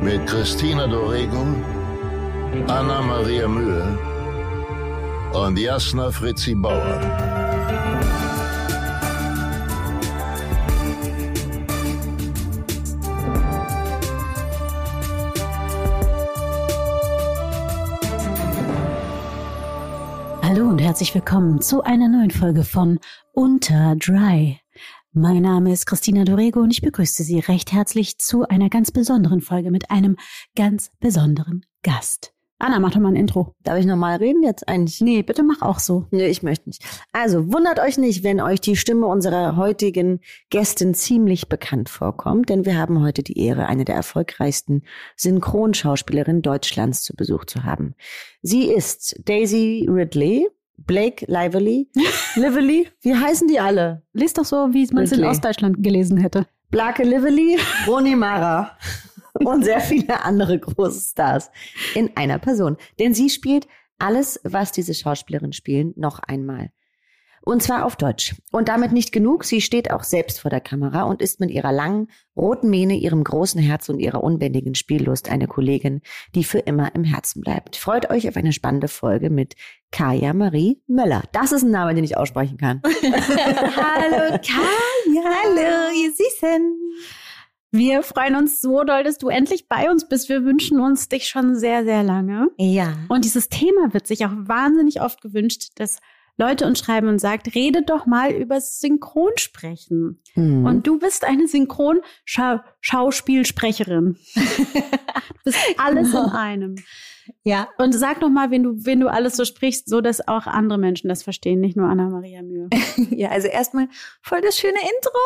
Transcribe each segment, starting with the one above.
mit Christina Dorego, Anna Maria Mühe und Jasna Fritzi Bauer. Hallo und herzlich willkommen zu einer neuen Folge von Unter Dry. Mein Name ist Christina Dorego und ich begrüße Sie recht herzlich zu einer ganz besonderen Folge mit einem ganz besonderen Gast. Anna, mach doch mal ein Intro. Darf ich nochmal reden jetzt eigentlich? Nee, bitte mach auch so. Nee, ich möchte nicht. Also, wundert euch nicht, wenn euch die Stimme unserer heutigen Gästin ziemlich bekannt vorkommt, denn wir haben heute die Ehre, eine der erfolgreichsten Synchronschauspielerinnen Deutschlands zu Besuch zu haben. Sie ist Daisy Ridley, Blake Lively, Lively, wie heißen die alle? Lies doch so, wie man es in. Ostdeutschland gelesen hätte. Blake Lively, Roni Mara und sehr viele andere große Stars in einer Person. Denn sie spielt alles, was diese Schauspielerinnen spielen, noch einmal. Und zwar auf Deutsch. Und damit nicht genug, sie steht auch selbst vor der Kamera und ist mit ihrer langen, roten Mähne, ihrem großen Herz und ihrer unbändigen Spiellust eine Kollegin, die für immer im Herzen bleibt. Freut euch auf eine spannende Folge mit Kaya Marie Möller. Das ist ein Name, den ich aussprechen kann. Hallo, Kaya. Hallo, ihr Süßen. Wir freuen uns so doll, dass du endlich bei uns bist. Wir wünschen uns dich schon sehr, sehr lange. Ja. Und dieses Thema wird sich auch wahnsinnig oft gewünscht, dass Leute uns schreiben und sagt, rede doch mal über Synchronsprechen. Hm. Und du bist eine Synchronschauspielsprecherin. du bist alles in einem. ja. Und sag doch mal, wenn du, wenn du alles so sprichst, so dass auch andere Menschen das verstehen, nicht nur Anna-Maria Mühe. Ja, also erstmal voll das schöne Intro.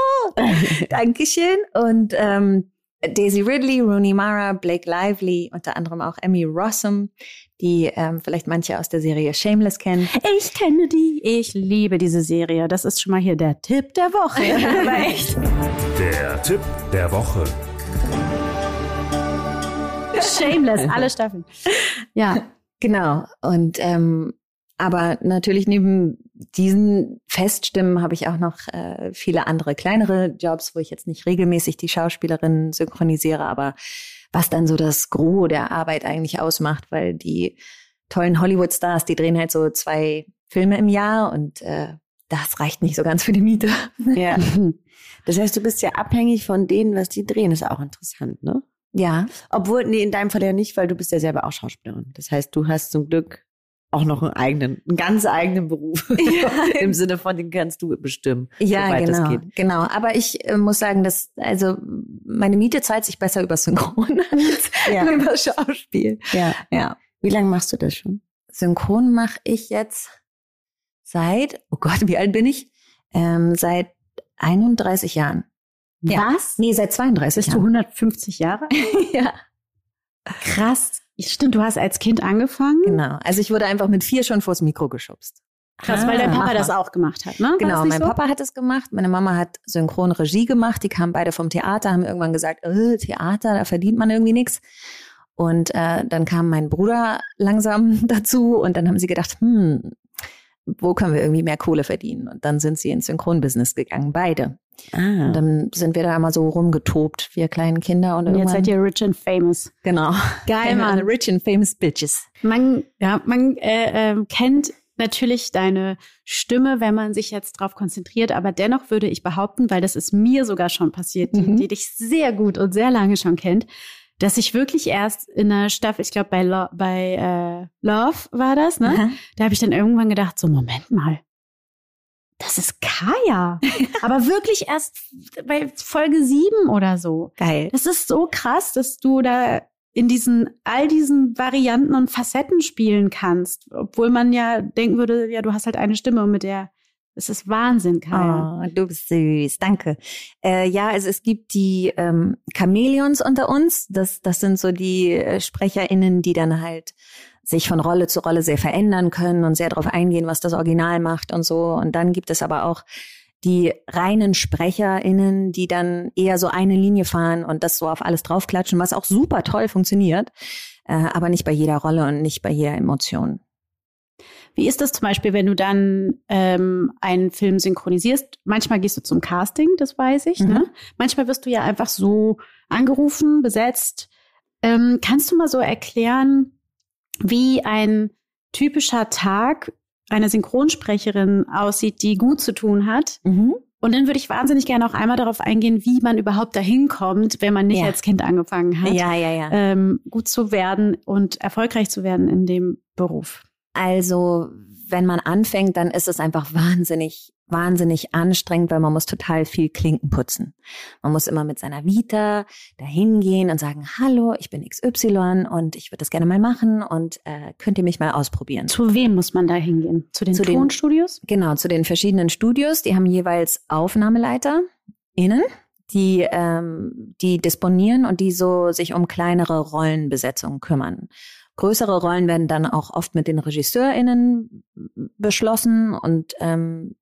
Dankeschön. Und ähm, Daisy Ridley, Rooney Mara, Blake Lively, unter anderem auch Emmy Rossum, die ähm, vielleicht manche aus der Serie Shameless kennen. Ich kenne die. Ich liebe diese Serie. Das ist schon mal hier der Tipp der Woche. Der Tipp der Woche. Shameless, alle Staffeln. Ja. Genau. Und ähm, aber natürlich neben diesen Feststimmen habe ich auch noch äh, viele andere kleinere Jobs, wo ich jetzt nicht regelmäßig die Schauspielerin synchronisiere, aber was dann so das Gros der Arbeit eigentlich ausmacht, weil die tollen Hollywood-Stars, die drehen halt so zwei Filme im Jahr und äh, das reicht nicht so ganz für die Miete. Ja. Das heißt, du bist ja abhängig von denen, was die drehen. ist auch interessant, ne? Ja, Obwohl, nee, in deinem Fall ja nicht, weil du bist ja selber auch Schauspielerin. Das heißt, du hast zum Glück auch noch einen eigenen, einen ganz eigenen Beruf. Im Sinne von, den kannst du bestimmen, Ja, genau, genau. Aber ich äh, muss sagen, dass also meine Miete zahlt sich besser über Synchron als Ja. über Schauspiel. Ja. Ja, Wie lange machst du das schon? Synchron mache ich jetzt seit, oh Gott, wie alt bin ich? Ähm, seit 31 Jahren. Ja. Was? Nee, seit 32 Bist du Jahren. 150 Jahre? ja, Krass. Stimmt, du hast als Kind angefangen. genau. Also ich wurde einfach mit vier schon vors Mikro geschubst. Krass, weil dein Ah, Papa mach das auch gemacht hat, ne? Genau, mein so? Papa hat es gemacht, meine Mama hat Synchronregie gemacht, die kamen beide vom Theater, haben irgendwann gesagt, äh, Theater, da verdient man irgendwie nichts. Und äh, dann kam mein Bruder langsam dazu und dann haben sie gedacht, hm, wo können wir irgendwie mehr Kohle verdienen? Und dann sind sie ins Synchronbusiness gegangen, beide. Ah. Und dann sind wir da immer so rumgetobt, wir kleinen Kinder. Und, Und jetzt seid ihr rich and famous. genau. Geil, Mann. Rich and famous bitches. Man, ja, man äh, ähm, kennt natürlich deine Stimme, wenn man sich jetzt drauf konzentriert, aber dennoch würde ich behaupten, weil das ist mir sogar schon passiert, die, Mhm. die dich sehr gut und sehr lange schon kennt, dass ich wirklich erst in der Staffel, ich glaube bei, Lo bei äh, Love war das, ne? Aha. Da habe ich dann irgendwann gedacht, so Moment mal, das ist Kaya. aber wirklich erst bei Folge sieben oder so. Geil. Das ist so krass, dass du da in diesen, all diesen Varianten und Facetten spielen kannst. Obwohl man ja denken würde, ja, du hast halt eine Stimme und mit der Es ist Wahnsinn, Kaya. Oh, du bist süß, danke. Äh, ja, also es gibt die ähm, Chamäleons unter uns. Das, das sind so die äh, SprecherInnen, die dann halt sich von Rolle zu Rolle sehr verändern können und sehr darauf eingehen, was das Original macht und so. Und dann gibt es aber auch die reinen SprecherInnen, die dann eher so eine Linie fahren und das so auf alles draufklatschen, was auch super toll funktioniert, äh, aber nicht bei jeder Rolle und nicht bei jeder Emotion. Wie ist das zum Beispiel, wenn du dann ähm, einen Film synchronisierst? Manchmal gehst du zum Casting, das weiß ich. Ne? Mhm. Ne? Manchmal wirst du ja einfach so angerufen, besetzt. Ähm, kannst du mal so erklären, wie ein typischer Tag einer Synchronsprecherin aussieht, die gut zu tun hat? Mhm. Und dann würde ich wahnsinnig gerne auch einmal darauf eingehen, wie man überhaupt dahin kommt, wenn man nicht ja. als Kind angefangen hat, ja, ja. Ähm, gut zu werden und erfolgreich zu werden in dem Beruf. Also, wenn man anfängt, dann ist es einfach wahnsinnig, wahnsinnig anstrengend, weil man muss total viel Klinken putzen. Man muss immer mit seiner Vita dahin gehen und sagen, hallo, ich bin XY und ich würde das gerne mal machen und äh, könnt ihr mich mal ausprobieren. Zu wem muss man da hingehen? Zu den zu Tonstudios? Den, genau, zu den verschiedenen Studios. Die haben jeweils Aufnahmeleiter innen die ähm, die disponieren und die so sich um kleinere Rollenbesetzungen kümmern. Größere Rollen werden dann auch oft mit den RegisseurInnen beschlossen und ähm,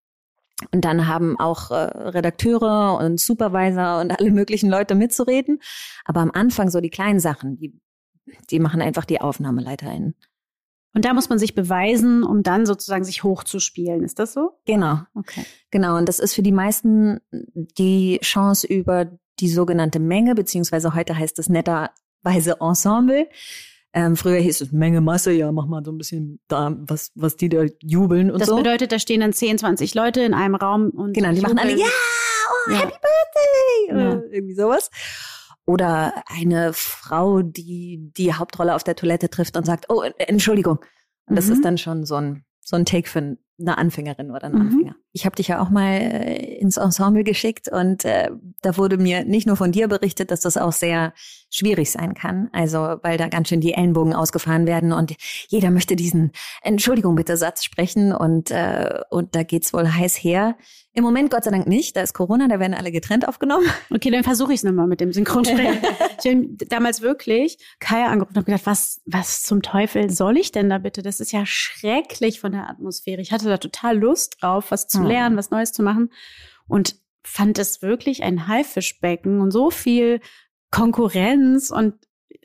und dann haben auch äh, Redakteure und Supervisor und alle möglichen Leute mitzureden. Aber am Anfang so die kleinen Sachen, die, die machen einfach die AufnahmeleiterInnen. Und da muss man sich beweisen, um dann sozusagen sich hochzuspielen. Ist das so? Genau. Okay. Genau. Und das ist für die meisten die Chance über die sogenannte Menge, beziehungsweise heute heißt es netterweise Ensemble. Ähm, früher hieß es Menge Masse, ja, mach mal so ein bisschen da, was, was die da jubeln und das so. Das bedeutet, da stehen dann 10, 20 Leute in einem Raum und. Genau, die machen alle, ja, oh, ja. Happy Birthday! Oder ja. irgendwie sowas. Oder eine Frau, die die Hauptrolle auf der Toilette trifft und sagt, oh, Entschuldigung. Und das mhm. ist dann schon so ein, so ein Take für eine Anfängerin oder einen mhm. Anfänger. Ich habe dich ja auch mal äh, ins Ensemble geschickt und äh, da wurde mir nicht nur von dir berichtet, dass das auch sehr schwierig sein kann. Also weil da ganz schön die Ellenbogen ausgefahren werden und jeder möchte diesen Entschuldigung bitte Satz sprechen und äh, und da geht's wohl heiß her. Im Moment Gott sei Dank nicht, da ist Corona, da werden alle getrennt aufgenommen. Okay, dann versuche ich es nochmal mit dem Synchronsprechen. ich habe damals wirklich Kaya angerufen und habe gedacht, was, was zum Teufel soll ich denn da bitte? Das ist ja schrecklich von der Atmosphäre. Ich hatte da total Lust drauf, was zu hm. lernen, was Neues zu machen und fand es wirklich ein Haifischbecken und so viel Konkurrenz und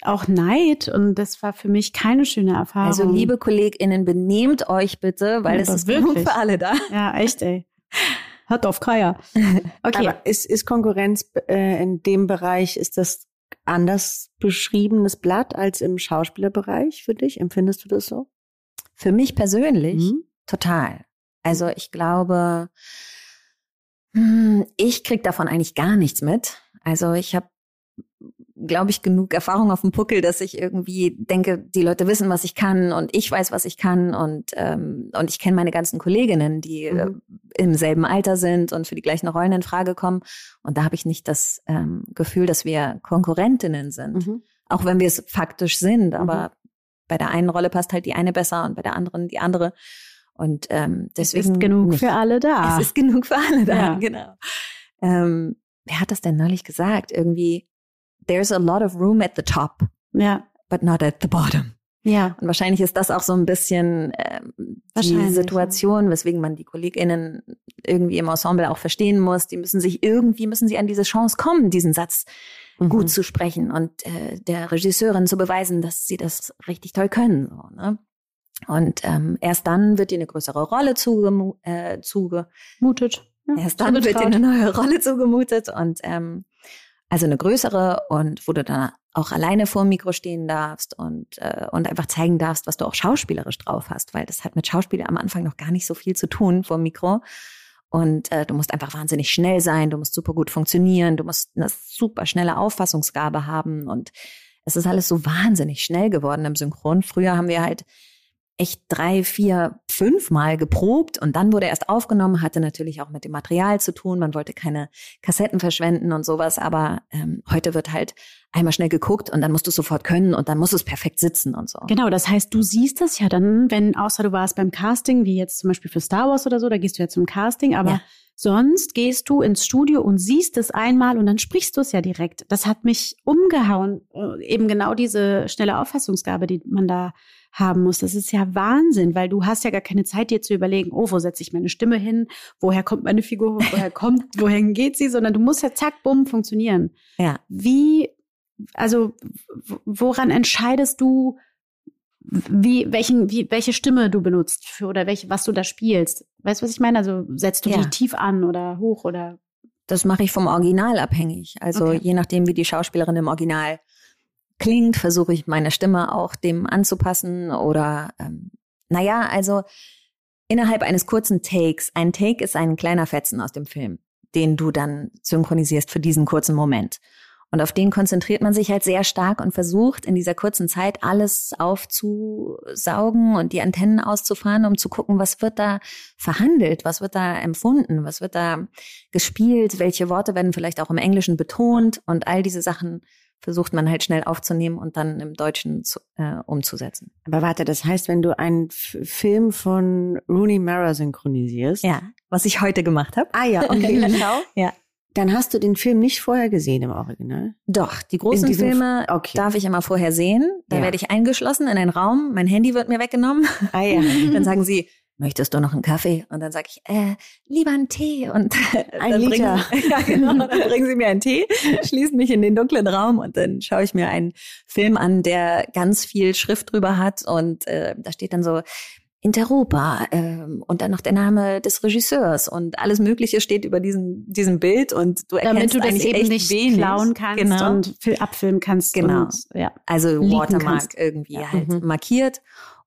auch Neid und das war für mich keine schöne Erfahrung. Also liebe KollegInnen, benehmt euch bitte, weil ja, es ist wirklich für alle da. Ja, echt, ey. Hat auf Kaya. Okay. Aber ist, ist Konkurrenz äh, in dem Bereich, ist das anders beschriebenes Blatt als im Schauspielerbereich für dich? Empfindest du das so? Für mich persönlich mhm. Total. Also ich glaube, hm, ich krieg davon eigentlich gar nichts mit. Also ich habe glaube ich, genug Erfahrung auf dem Puckel, dass ich irgendwie denke, die Leute wissen, was ich kann und ich weiß, was ich kann und ähm, und ich kenne meine ganzen Kolleginnen, die äh, mhm. äh, im selben Alter sind und für die gleichen Rollen in Frage kommen. Und da habe ich nicht das ähm, Gefühl, dass wir Konkurrentinnen sind, mhm. auch wenn wir es faktisch sind. Aber mhm. bei der einen Rolle passt halt die eine besser und bei der anderen die andere. Und ähm, deswegen es ist genug nicht. für alle da. Es ist genug für alle da, ja. genau. Ähm, wer hat das denn neulich gesagt? Irgendwie there's a lot of room at the top. Ja. But not at the bottom. Ja. Und wahrscheinlich ist das auch so ein bisschen äh, die Situation, weswegen man die KollegInnen irgendwie im Ensemble auch verstehen muss. Die müssen sich irgendwie, müssen sie an diese Chance kommen, diesen Satz mhm. gut zu sprechen und äh, der Regisseurin zu beweisen, dass sie das richtig toll können. So, ne? Und ähm, erst dann wird ihr eine größere Rolle zuge äh, zugemutet. Ja, erst dann wird ihr eine neue Rolle zugemutet und ähm, also eine größere und wo du dann auch alleine vor dem Mikro stehen darfst und, äh, und einfach zeigen darfst, was du auch schauspielerisch drauf hast, weil das hat mit Schauspiel am Anfang noch gar nicht so viel zu tun vor dem Mikro. Und äh, du musst einfach wahnsinnig schnell sein, du musst super gut funktionieren, du musst eine super schnelle Auffassungsgabe haben und es ist alles so wahnsinnig schnell geworden im Synchron. Früher haben wir halt echt drei, vier, fünf Mal geprobt und dann wurde erst aufgenommen, hatte natürlich auch mit dem Material zu tun. Man wollte keine Kassetten verschwenden und sowas, aber ähm, heute wird halt einmal schnell geguckt und dann musst du es sofort können und dann muss es perfekt sitzen und so. Genau, das heißt, du siehst das ja dann, wenn, außer du warst beim Casting, wie jetzt zum Beispiel für Star Wars oder so, da gehst du ja zum Casting, aber Ja. sonst gehst du ins Studio und siehst es einmal und dann sprichst du es ja direkt. Das hat mich umgehauen, äh, eben genau diese schnelle Auffassungsgabe, die man da haben muss. Das ist ja Wahnsinn, weil du hast ja gar keine Zeit, dir zu überlegen, oh, wo setze ich meine Stimme hin, woher kommt meine Figur, woher kommt, wohin geht sie, sondern du musst ja zack, bumm, funktionieren. Ja. Wie, also woran entscheidest du, wie, welchen, wie, welche Stimme du benutzt für, oder welche, was du da spielst? Weißt du, was ich meine? Also setzt du Ja. die tief an oder hoch oder Das mache ich vom Original abhängig. Also Okay. je nachdem, wie die Schauspielerin im Original klingt, versuche ich meine Stimme auch dem anzupassen oder ähm, naja, also innerhalb eines kurzen Takes. Ein Take ist ein kleiner Fetzen aus dem Film, den du dann synchronisierst für diesen kurzen Moment. Und auf den konzentriert man sich halt sehr stark und versucht in dieser kurzen Zeit alles aufzusaugen und die Antennen auszufahren, um zu gucken, was wird da verhandelt, was wird da empfunden, was wird da gespielt, welche Worte werden vielleicht auch im Englischen betont und all diese Sachen versucht man halt schnell aufzunehmen und dann im Deutschen zu, äh, umzusetzen. Aber warte, das heißt, wenn du einen F Film von Rooney Mara synchronisierst. Ja, was ich heute gemacht habe. Ah ja, okay, schau. Ja. Dann hast du den Film nicht vorher gesehen im Original. Doch, die großen Filme okay. darf ich immer vorher sehen. Da Ja. werde ich eingeschlossen in einen Raum, mein Handy wird mir weggenommen. Ah ja. Dann sagen sie, möchtest du noch einen Kaffee? Und dann sage ich, äh, lieber einen Tee. Und Ein dann Liter. Bringen, ja, genau. Dann bringen sie mir einen Tee, schließen mich in den dunklen Raum und dann schaue ich mir einen Film an, der ganz viel Schrift drüber hat. Und äh, da steht dann so, Interopa ähm, und dann noch der Name des Regisseurs und alles Mögliche steht über diesem diesem Bild und du erkennst damit du das eigentlich eben nicht wenig. klauen kannst genau. und fil- abfilmen kannst. Genau. Und, ja. also Watermark kannst. irgendwie Ja. halt Mhm. markiert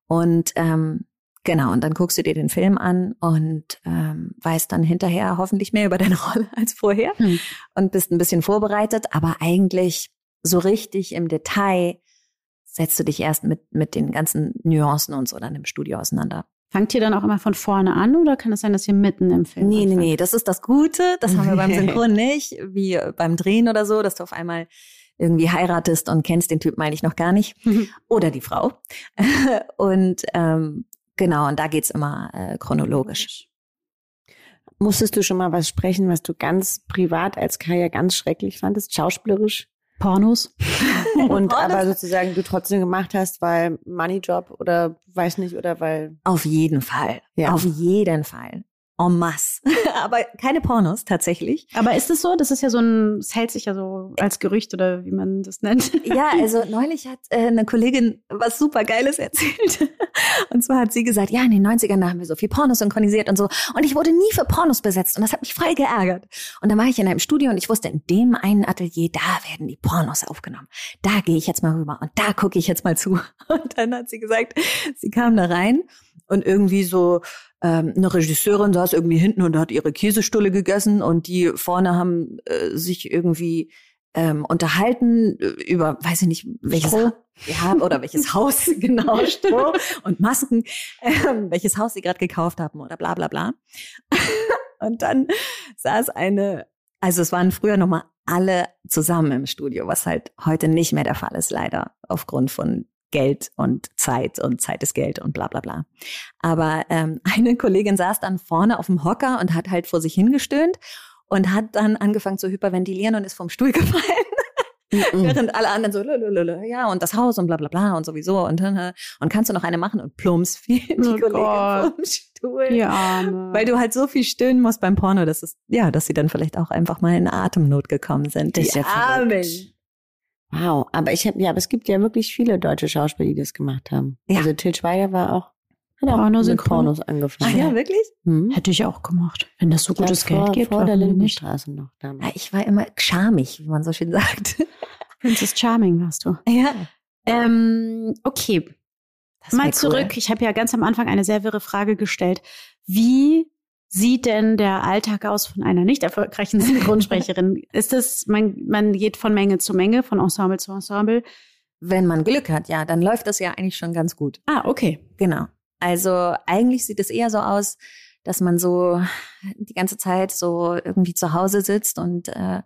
und ähm, genau und dann guckst du dir den Film an und ähm, weißt dann hinterher hoffentlich mehr über deine Rolle als vorher Hm. und bist ein bisschen vorbereitet, aber eigentlich so richtig im Detail setzt du dich erst mit mit den ganzen Nuancen und so dann im Studio auseinander. Fangt ihr dann auch immer von vorne an oder kann es sein, dass ihr mitten im Film Nee, nee, anfangt? nee, das ist das Gute. Das haben wir beim Synchron nicht, wie beim Drehen oder so, dass du auf einmal irgendwie heiratest und kennst den Typen eigentlich noch gar nicht. Oder die Frau. Und ähm, genau, und da geht's immer äh, chronologisch. Musstest du schon mal was sprechen, was du ganz privat als Kaya ganz schrecklich fandest, schauspielerisch? Pornos? Und Oh, aber sozusagen du trotzdem gemacht hast, weil Moneyjob oder weiß nicht, oder weil. Auf jeden Fall. Ja. Auf jeden Fall. En masse. Aber keine Pornos tatsächlich. Aber ist es so? Das ist ja so ein, es hält sich ja so als Gerücht oder wie man das nennt. Ja, also neulich hat äh, eine Kollegin was super Geiles erzählt. Und zwar hat sie gesagt, ja, in den 90ern da haben wir so viel Pornos synchronisiert und so. Und ich wurde nie für Pornos besetzt und das hat mich voll geärgert. Und dann war ich in einem Studio und ich wusste, in dem einen Atelier, da werden die Pornos aufgenommen. Da gehe ich jetzt mal rüber und da gucke ich jetzt mal zu. Und dann hat sie gesagt, sie kam da rein und irgendwie so ähm, eine Regisseurin saß irgendwie hinten und hat ihre Käsestulle gegessen und die vorne haben äh, sich irgendwie ähm, unterhalten äh, über, weiß ich nicht, welches Stroh. ja, oder welches Haus, genau, Stroh und Masken, ähm, welches Haus sie gerade gekauft haben oder bla bla bla. und dann saß eine, also es waren früher nochmal alle zusammen im Studio, was halt heute nicht mehr der Fall ist, leider, aufgrund von Geld und Zeit und Zeit ist Geld und bla bla bla. Aber ähm, eine Kollegin saß dann vorne auf dem Hocker und hat halt vor sich hingestöhnt und hat dann angefangen zu hyperventilieren und ist vom Stuhl gefallen. Während alle anderen so, lulululu, ja, und das Haus und bla bla bla und sowieso und, äh, und kannst du noch eine machen und plumps fiel die Oh Kollegin Gott. vom Stuhl. Die Arme. Weil du halt so viel stöhnen musst beim Porno, dass es, ja, dass sie dann vielleicht auch einfach mal in Atemnot gekommen sind. Das Die ist ja Armen. verrückt. Wow, aber ich habe ja, aber es gibt ja wirklich viele deutsche Schauspieler, die das gemacht haben. Ja. Also Til Schweiger war auch, hat auch Porno mit. Pornos Ach angefangen. ja, wirklich? Hm? Hätte ich auch gemacht. Wenn das so Ich glaub, gutes vor, Geld gibt, vor der? Lindenstraße noch Ja, damals. ich war immer schamig, wie man so schön sagt. Princess Charming warst du. ja. Ähm, okay, mal cool. zurück. Ich habe ja ganz am Anfang eine sehr wirre Frage gestellt. Wie sieht denn der Alltag aus von einer nicht erfolgreichen Synchronsprecherin? Ist es, man, man geht von Menge zu Menge, von Ensemble zu Ensemble? Wenn man Glück hat, ja, dann läuft das ja eigentlich schon ganz gut. Ah, okay. Genau. Also eigentlich sieht es eher so aus, dass man so die ganze Zeit so irgendwie zu Hause sitzt und äh,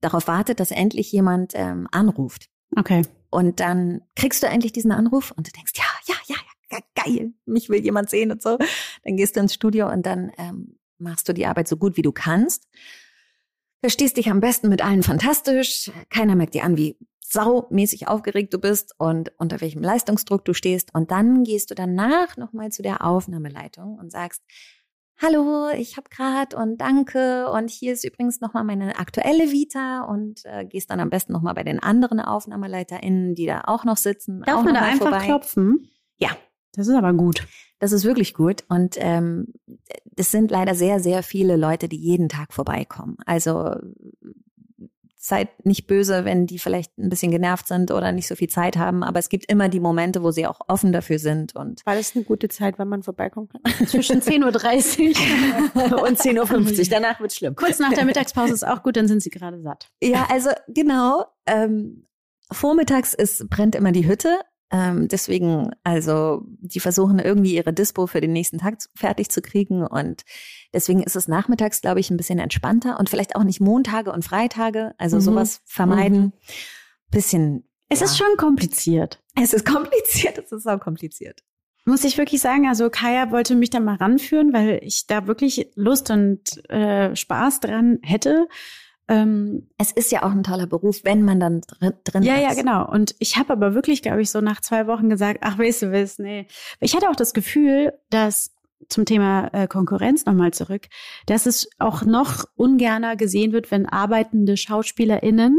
darauf wartet, dass endlich jemand ähm, anruft. Okay. Und dann kriegst du endlich diesen Anruf und du denkst, ja, ja, ja, ja, geil, mich will jemand sehen und so. Dann gehst du ins Studio und dann ähm, machst du die Arbeit so gut wie du kannst. Verstehst dich am besten mit allen fantastisch. Keiner merkt dir an, wie saumäßig aufgeregt du bist und unter welchem Leistungsdruck du stehst. Und dann gehst du danach nochmal zu der Aufnahmeleitung und sagst, Hallo, ich habe gerade und danke und hier ist übrigens nochmal meine aktuelle Vita und äh, gehst dann am besten nochmal bei den anderen AufnahmeleiterInnen, die da auch noch sitzen. Darf auch man da einfach vorbei. klopfen? Ja. Das ist aber gut. Das ist wirklich gut. Und ähm, das sind leider sehr, sehr viele Leute, die jeden Tag vorbeikommen. Also seid nicht böse, wenn die vielleicht ein bisschen genervt sind oder nicht so viel Zeit haben. Aber es gibt immer die Momente, wo sie auch offen dafür sind. Und War das eine gute Zeit, wann man vorbeikommen kann? Zwischen 10.30 Uhr Und 10.50 Uhr. Danach wird's schlimm. Kurz nach der Mittagspause ist auch gut, dann sind sie gerade satt. ja, also genau. Ähm, vormittags ist, brennt immer die Hütte. Ähm, deswegen, also die versuchen irgendwie ihre Dispo für den nächsten Tag zu- fertig zu kriegen und deswegen ist es nachmittags, glaube ich, ein bisschen entspannter und vielleicht auch nicht Montage und Freitage, also Mhm. sowas vermeiden. Bisschen. Es ja. ist schon kompliziert. es ist kompliziert, es ist auch kompliziert. Muss ich wirklich sagen, also Kaya wollte mich da mal ranführen, weil ich da wirklich Lust und äh, Spaß dran hätte. Ähm, Es ist ja auch ein toller Beruf, wenn man dann drin, drin ja, ist. ja, genau. Und ich habe aber wirklich, glaube ich, so nach zwei Wochen gesagt, ach, weißt du was, nee. Ich hatte auch das Gefühl, dass zum Thema äh, Konkurrenz nochmal zurück, dass es auch noch ungerner gesehen wird, wenn arbeitende SchauspielerInnen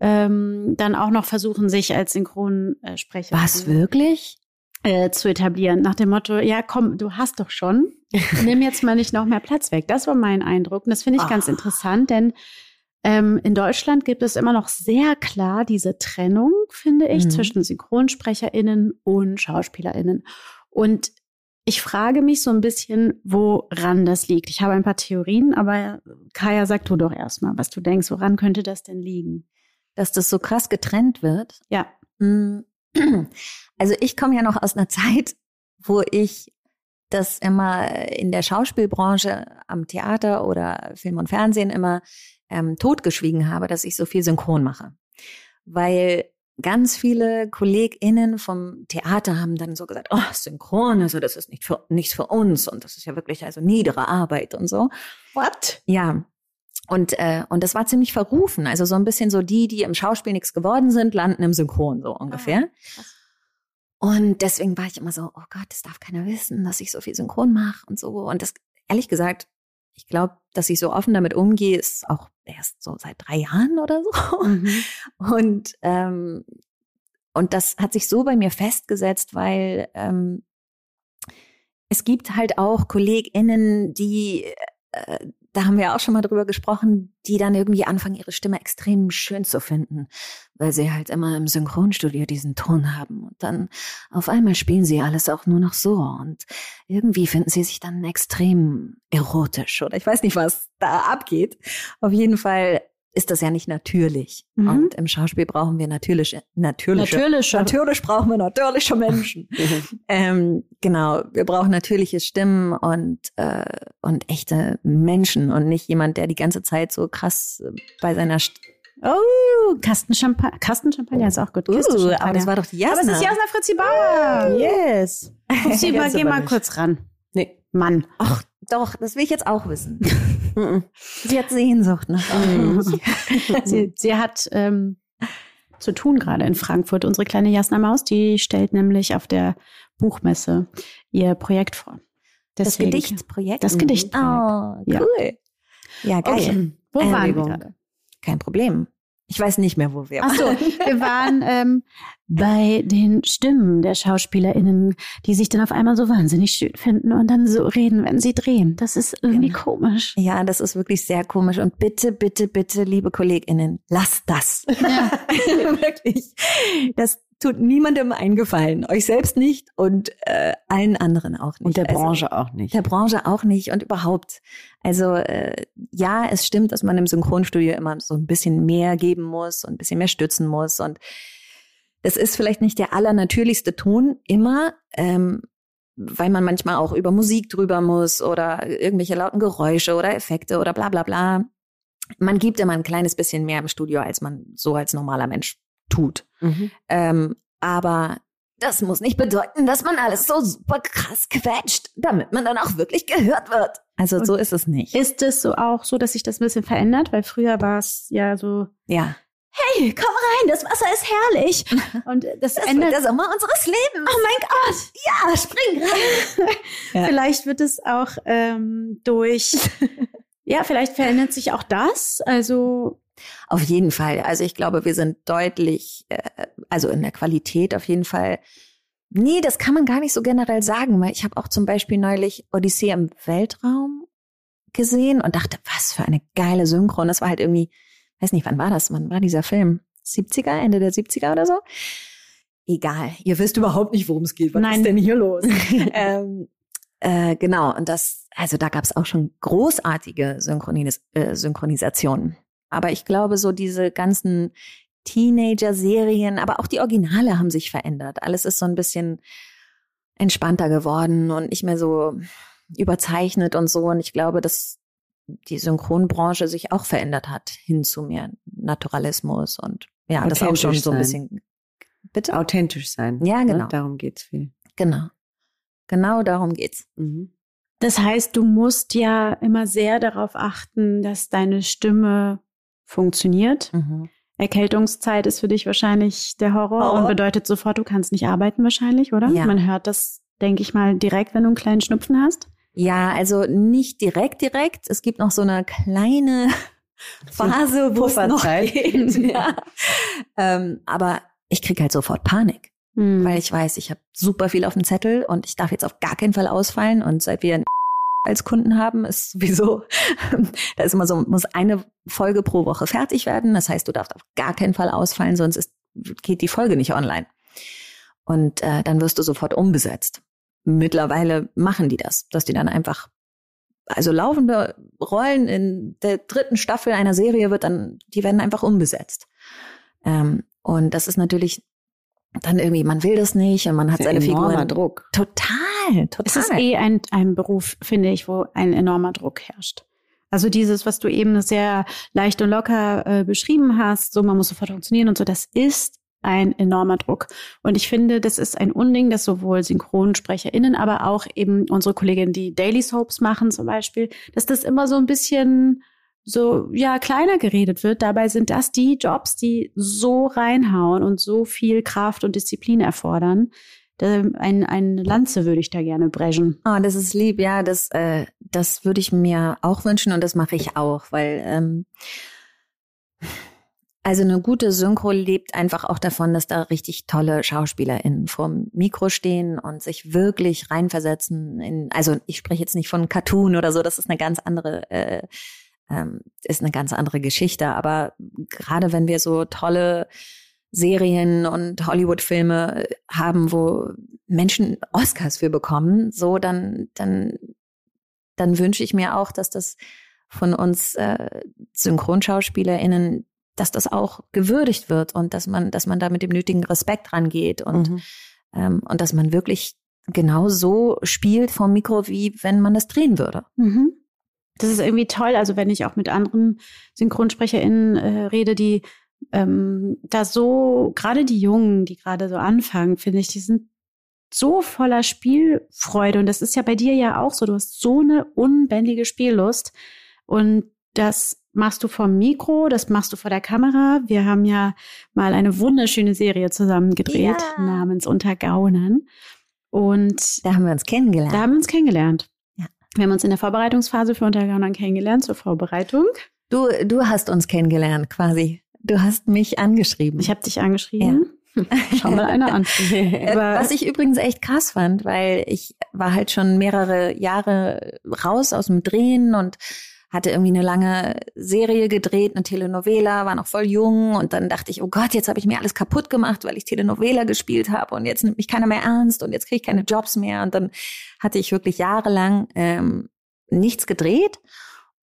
ähm, dann auch noch versuchen, sich als Synchronsprecher Was, wirklich? äh, zu etablieren. Nach dem Motto, ja komm, du hast doch schon, nimm jetzt mal nicht noch mehr Platz weg. Das war mein Eindruck. Und das finde ich ganz Ah. interessant, denn ähm, in Deutschland gibt es immer noch sehr klar diese Trennung, finde ich, Mhm. zwischen SynchronsprecherInnen und SchauspielerInnen. Und ich frage mich so ein bisschen, woran das liegt. Ich habe ein paar Theorien, aber Kaya, sag du doch erstmal, was du denkst, woran könnte das denn liegen? Dass das so krass getrennt wird. Ja. Mm. Also ich komme ja noch aus einer Zeit, wo ich das immer in der Schauspielbranche am Theater oder Film und Fernsehen immer ähm, totgeschwiegen habe, dass ich so viel synchron mache. Weil ganz viele KollegInnen vom Theater haben dann so gesagt, oh, synchron, also das ist nicht für, nichts für uns und das ist ja wirklich also niedere Arbeit und so. What? Ja. Und, äh, und das war ziemlich verrufen. Also so ein bisschen so die, die im Schauspiel nichts geworden sind, landen im Synchron so ungefähr. und deswegen war ich immer so, oh Gott, das darf keiner wissen, dass ich so viel Synchron mache und so. Und das, ehrlich gesagt, ich glaube, dass ich so offen damit umgehe, ist auch erst so seit drei Jahren oder so. Mhm. Und, ähm, und das hat sich so bei mir festgesetzt, weil ähm, es gibt halt auch KollegInnen, die, äh, da haben wir auch schon mal drüber gesprochen, die dann irgendwie anfangen, ihre Stimme extrem schön zu finden, weil sie halt immer im Synchronstudio diesen Ton haben. Und dann auf einmal spielen sie alles auch nur noch so. Und irgendwie finden sie sich dann extrem erotisch oder ich weiß nicht, was da abgeht. Auf jeden Fall ist das ja nicht natürlich. Mhm. Und im Schauspiel brauchen wir natürliche, natürliche, Natürlich natürlich brauchen wir natürliche Menschen. ähm, genau, wir brauchen natürliche Stimmen und, äh, und echte Menschen und nicht jemand, der die ganze Zeit so krass bei seiner St Oh, Kasten Champagner. Kasten Champagner ist auch gut. Uh, aber das war doch die Aber Jasna. es ist Jasna Fritzi Bauer. Yes. Fritzi, geh aber mal kurz ran. Nee. Mann. Ach, doch, das will ich jetzt auch wissen. Mhm. Sie hat Sehnsucht nach sie, sie hat ähm, zu tun gerade in Frankfurt. Unsere kleine Jasna Maus, die stellt nämlich auf der Buchmesse ihr Projekt vor. das Deswegen- Gedichtprojekt. Das Gedichtprojekt. Oh, Ja. cool. Ja, geil. Okay. Wo waren wir? Kein Problem. Ich weiß nicht mehr, wo wir Ach so, wir waren ähm, bei den Stimmen der SchauspielerInnen, die sich dann auf einmal so wahnsinnig schön finden und dann so reden, wenn sie drehen. Das ist irgendwie Genau. komisch. Ja, das ist wirklich sehr komisch. Und bitte, bitte, bitte, liebe KollegInnen, lasst das. wirklich. Das tut niemandem einen Gefallen. Euch selbst nicht und äh, allen anderen auch nicht. Und der Also, Branche auch nicht. der Branche auch nicht und überhaupt. Also äh, ja, es stimmt, dass man im Synchronstudio immer so ein bisschen mehr geben muss und ein bisschen mehr stützen muss. Und das ist vielleicht nicht der allernatürlichste Ton immer. Ähm, weil man manchmal auch über Musik drüber muss oder irgendwelche lauten Geräusche oder Effekte oder bla bla bla. Man gibt immer ein kleines bisschen mehr im Studio, als man so als normaler Mensch tut. Mhm. Ähm, aber das muss nicht bedeuten, dass man alles so super krass quetscht, damit man dann auch wirklich gehört wird. Also so ist es nicht. Ist es so auch so, dass sich das ein bisschen verändert? Weil früher war es ja so, Ja. hey, komm rein, das Wasser ist herrlich. Und das, Das ändert der Sommer unseres Lebens. Oh mein Gott! Ja, spring rein. Ja. Vielleicht wird es auch ähm, durch, ja, vielleicht verändert sich auch das. Also Auf jeden Fall. Also ich glaube, wir sind deutlich, äh, also in der Qualität auf jeden Fall. Nee, das kann man gar nicht so generell sagen, weil ich habe auch zum Beispiel neulich Odyssee im Weltraum gesehen und dachte, was für eine geile Synchron. Das war halt irgendwie, weiß nicht, wann war das? Wann war dieser Film? 70er, Ende der 70er oder so? Egal, ihr wisst überhaupt nicht, worum es geht. Was Nein. ist denn hier los? ähm, äh, genau, und das, also da gab es auch schon großartige Synchronis äh, Synchronisationen. Aber ich glaube, so diese ganzen Teenager-Serien, aber auch die Originale haben sich verändert. Alles ist so ein bisschen entspannter geworden und nicht mehr so überzeichnet und so. Und ich glaube, dass die Synchronbranche sich auch verändert hat hin zu mehr Naturalismus und ja, das auch schon Authentisch so ein sein. bisschen. Bitte? Authentisch sein. Ja, Ne? genau. Darum geht's viel. Genau. Genau darum geht's. Mhm. das heißt, du musst ja immer sehr darauf achten, dass deine Stimme funktioniert. Erkältungszeit ist für dich wahrscheinlich der Horror, Horror. und bedeutet sofort, du kannst nicht arbeiten wahrscheinlich, oder? Ja. Man hört das, denke ich mal, direkt, wenn du einen kleinen Schnupfen hast. Ja, also nicht direkt, direkt. Es gibt noch so eine kleine Phase, wo es noch geht. Ja. ähm, aber ich krieg halt sofort Panik, Hm. weil ich weiß, ich habe super viel auf dem Zettel und ich darf jetzt auf gar keinen Fall ausfallen. Und seit wir als Kunden haben, ist sowieso, da ist immer so, muss eine Folge pro Woche fertig werden. Das heißt, du darfst auf gar keinen Fall ausfallen, sonst ist, geht die Folge nicht online. Und äh, dann wirst du sofort umbesetzt. Mittlerweile machen die das, dass die dann einfach, also laufende Rollen in der dritten Staffel einer Serie wird dann, die werden einfach umbesetzt. Ähm, und das ist natürlich dann irgendwie, man will das nicht und man hat seine Figuren. Druck. Total, total. Es ist eh ein, ein Beruf, finde ich, wo ein enormer Druck herrscht. Also dieses, was du eben sehr leicht und locker äh, beschrieben hast, so man muss sofort funktionieren und so, das ist ein enormer Druck. Und ich finde, das ist ein Unding, dass sowohl SynchronsprecherInnen, aber auch eben unsere Kolleginnen, die Daily Soaps machen zum Beispiel, dass das immer so ein bisschen so, ja, kleiner geredet wird. Dabei sind das die Jobs, die so reinhauen und so viel Kraft und Disziplin erfordern. Ein, eine Lanze würde ich da gerne brechen. Oh, das ist lieb, ja, das, äh, das würde ich mir auch wünschen und das mache ich auch, weil ähm, also eine gute Synchro lebt einfach auch davon, dass da richtig tolle SchauspielerInnen vorm Mikro stehen und sich wirklich reinversetzen in, also ich spreche jetzt nicht von Cartoon oder so, das ist eine ganz andere, äh, ähm, ist eine ganz andere Geschichte, aber gerade wenn wir so tolle Serien und Hollywood-Filme haben, wo Menschen Oscars für bekommen, so dann, dann, dann wünsche ich mir auch, dass das von uns äh, SynchronschauspielerInnen, dass das auch gewürdigt wird und dass man, dass man da mit dem nötigen Respekt rangeht und, Mhm. ähm, und dass man wirklich genau so spielt vom Mikro, wie wenn man das drehen würde. Mhm. Das ist irgendwie toll. Also wenn ich auch mit anderen SynchronsprecherInnen äh, rede, die ähm, da so, gerade die Jungen, die gerade so anfangen, finde ich, die sind so voller Spielfreude. Und das ist ja bei dir ja auch so. Du hast so eine unbändige Spiellust. Und das machst du vom Mikro, das machst du vor der Kamera. Wir haben ja mal eine wunderschöne Serie zusammen gedreht Ja. namens Unter Gaunern. Und Da haben wir uns kennengelernt. da haben wir uns kennengelernt. Ja. Wir haben uns in der Vorbereitungsphase für Untergaunern kennengelernt, zur Vorbereitung. du, du hast uns kennengelernt quasi. Du hast mich angeschrieben. Ich habe dich angeschrieben. Hm, Schau mal einer an. Was ich übrigens echt krass fand, weil ich war halt schon mehrere Jahre raus aus dem Drehen und hatte irgendwie eine lange Serie gedreht, eine Telenovela, war noch voll jung und dann dachte ich, oh Gott, jetzt habe ich mir alles kaputt gemacht, weil ich Telenovela gespielt habe und jetzt nimmt mich keiner mehr ernst und jetzt kriege ich keine Jobs mehr. Und dann hatte ich wirklich jahrelang ähm, nichts gedreht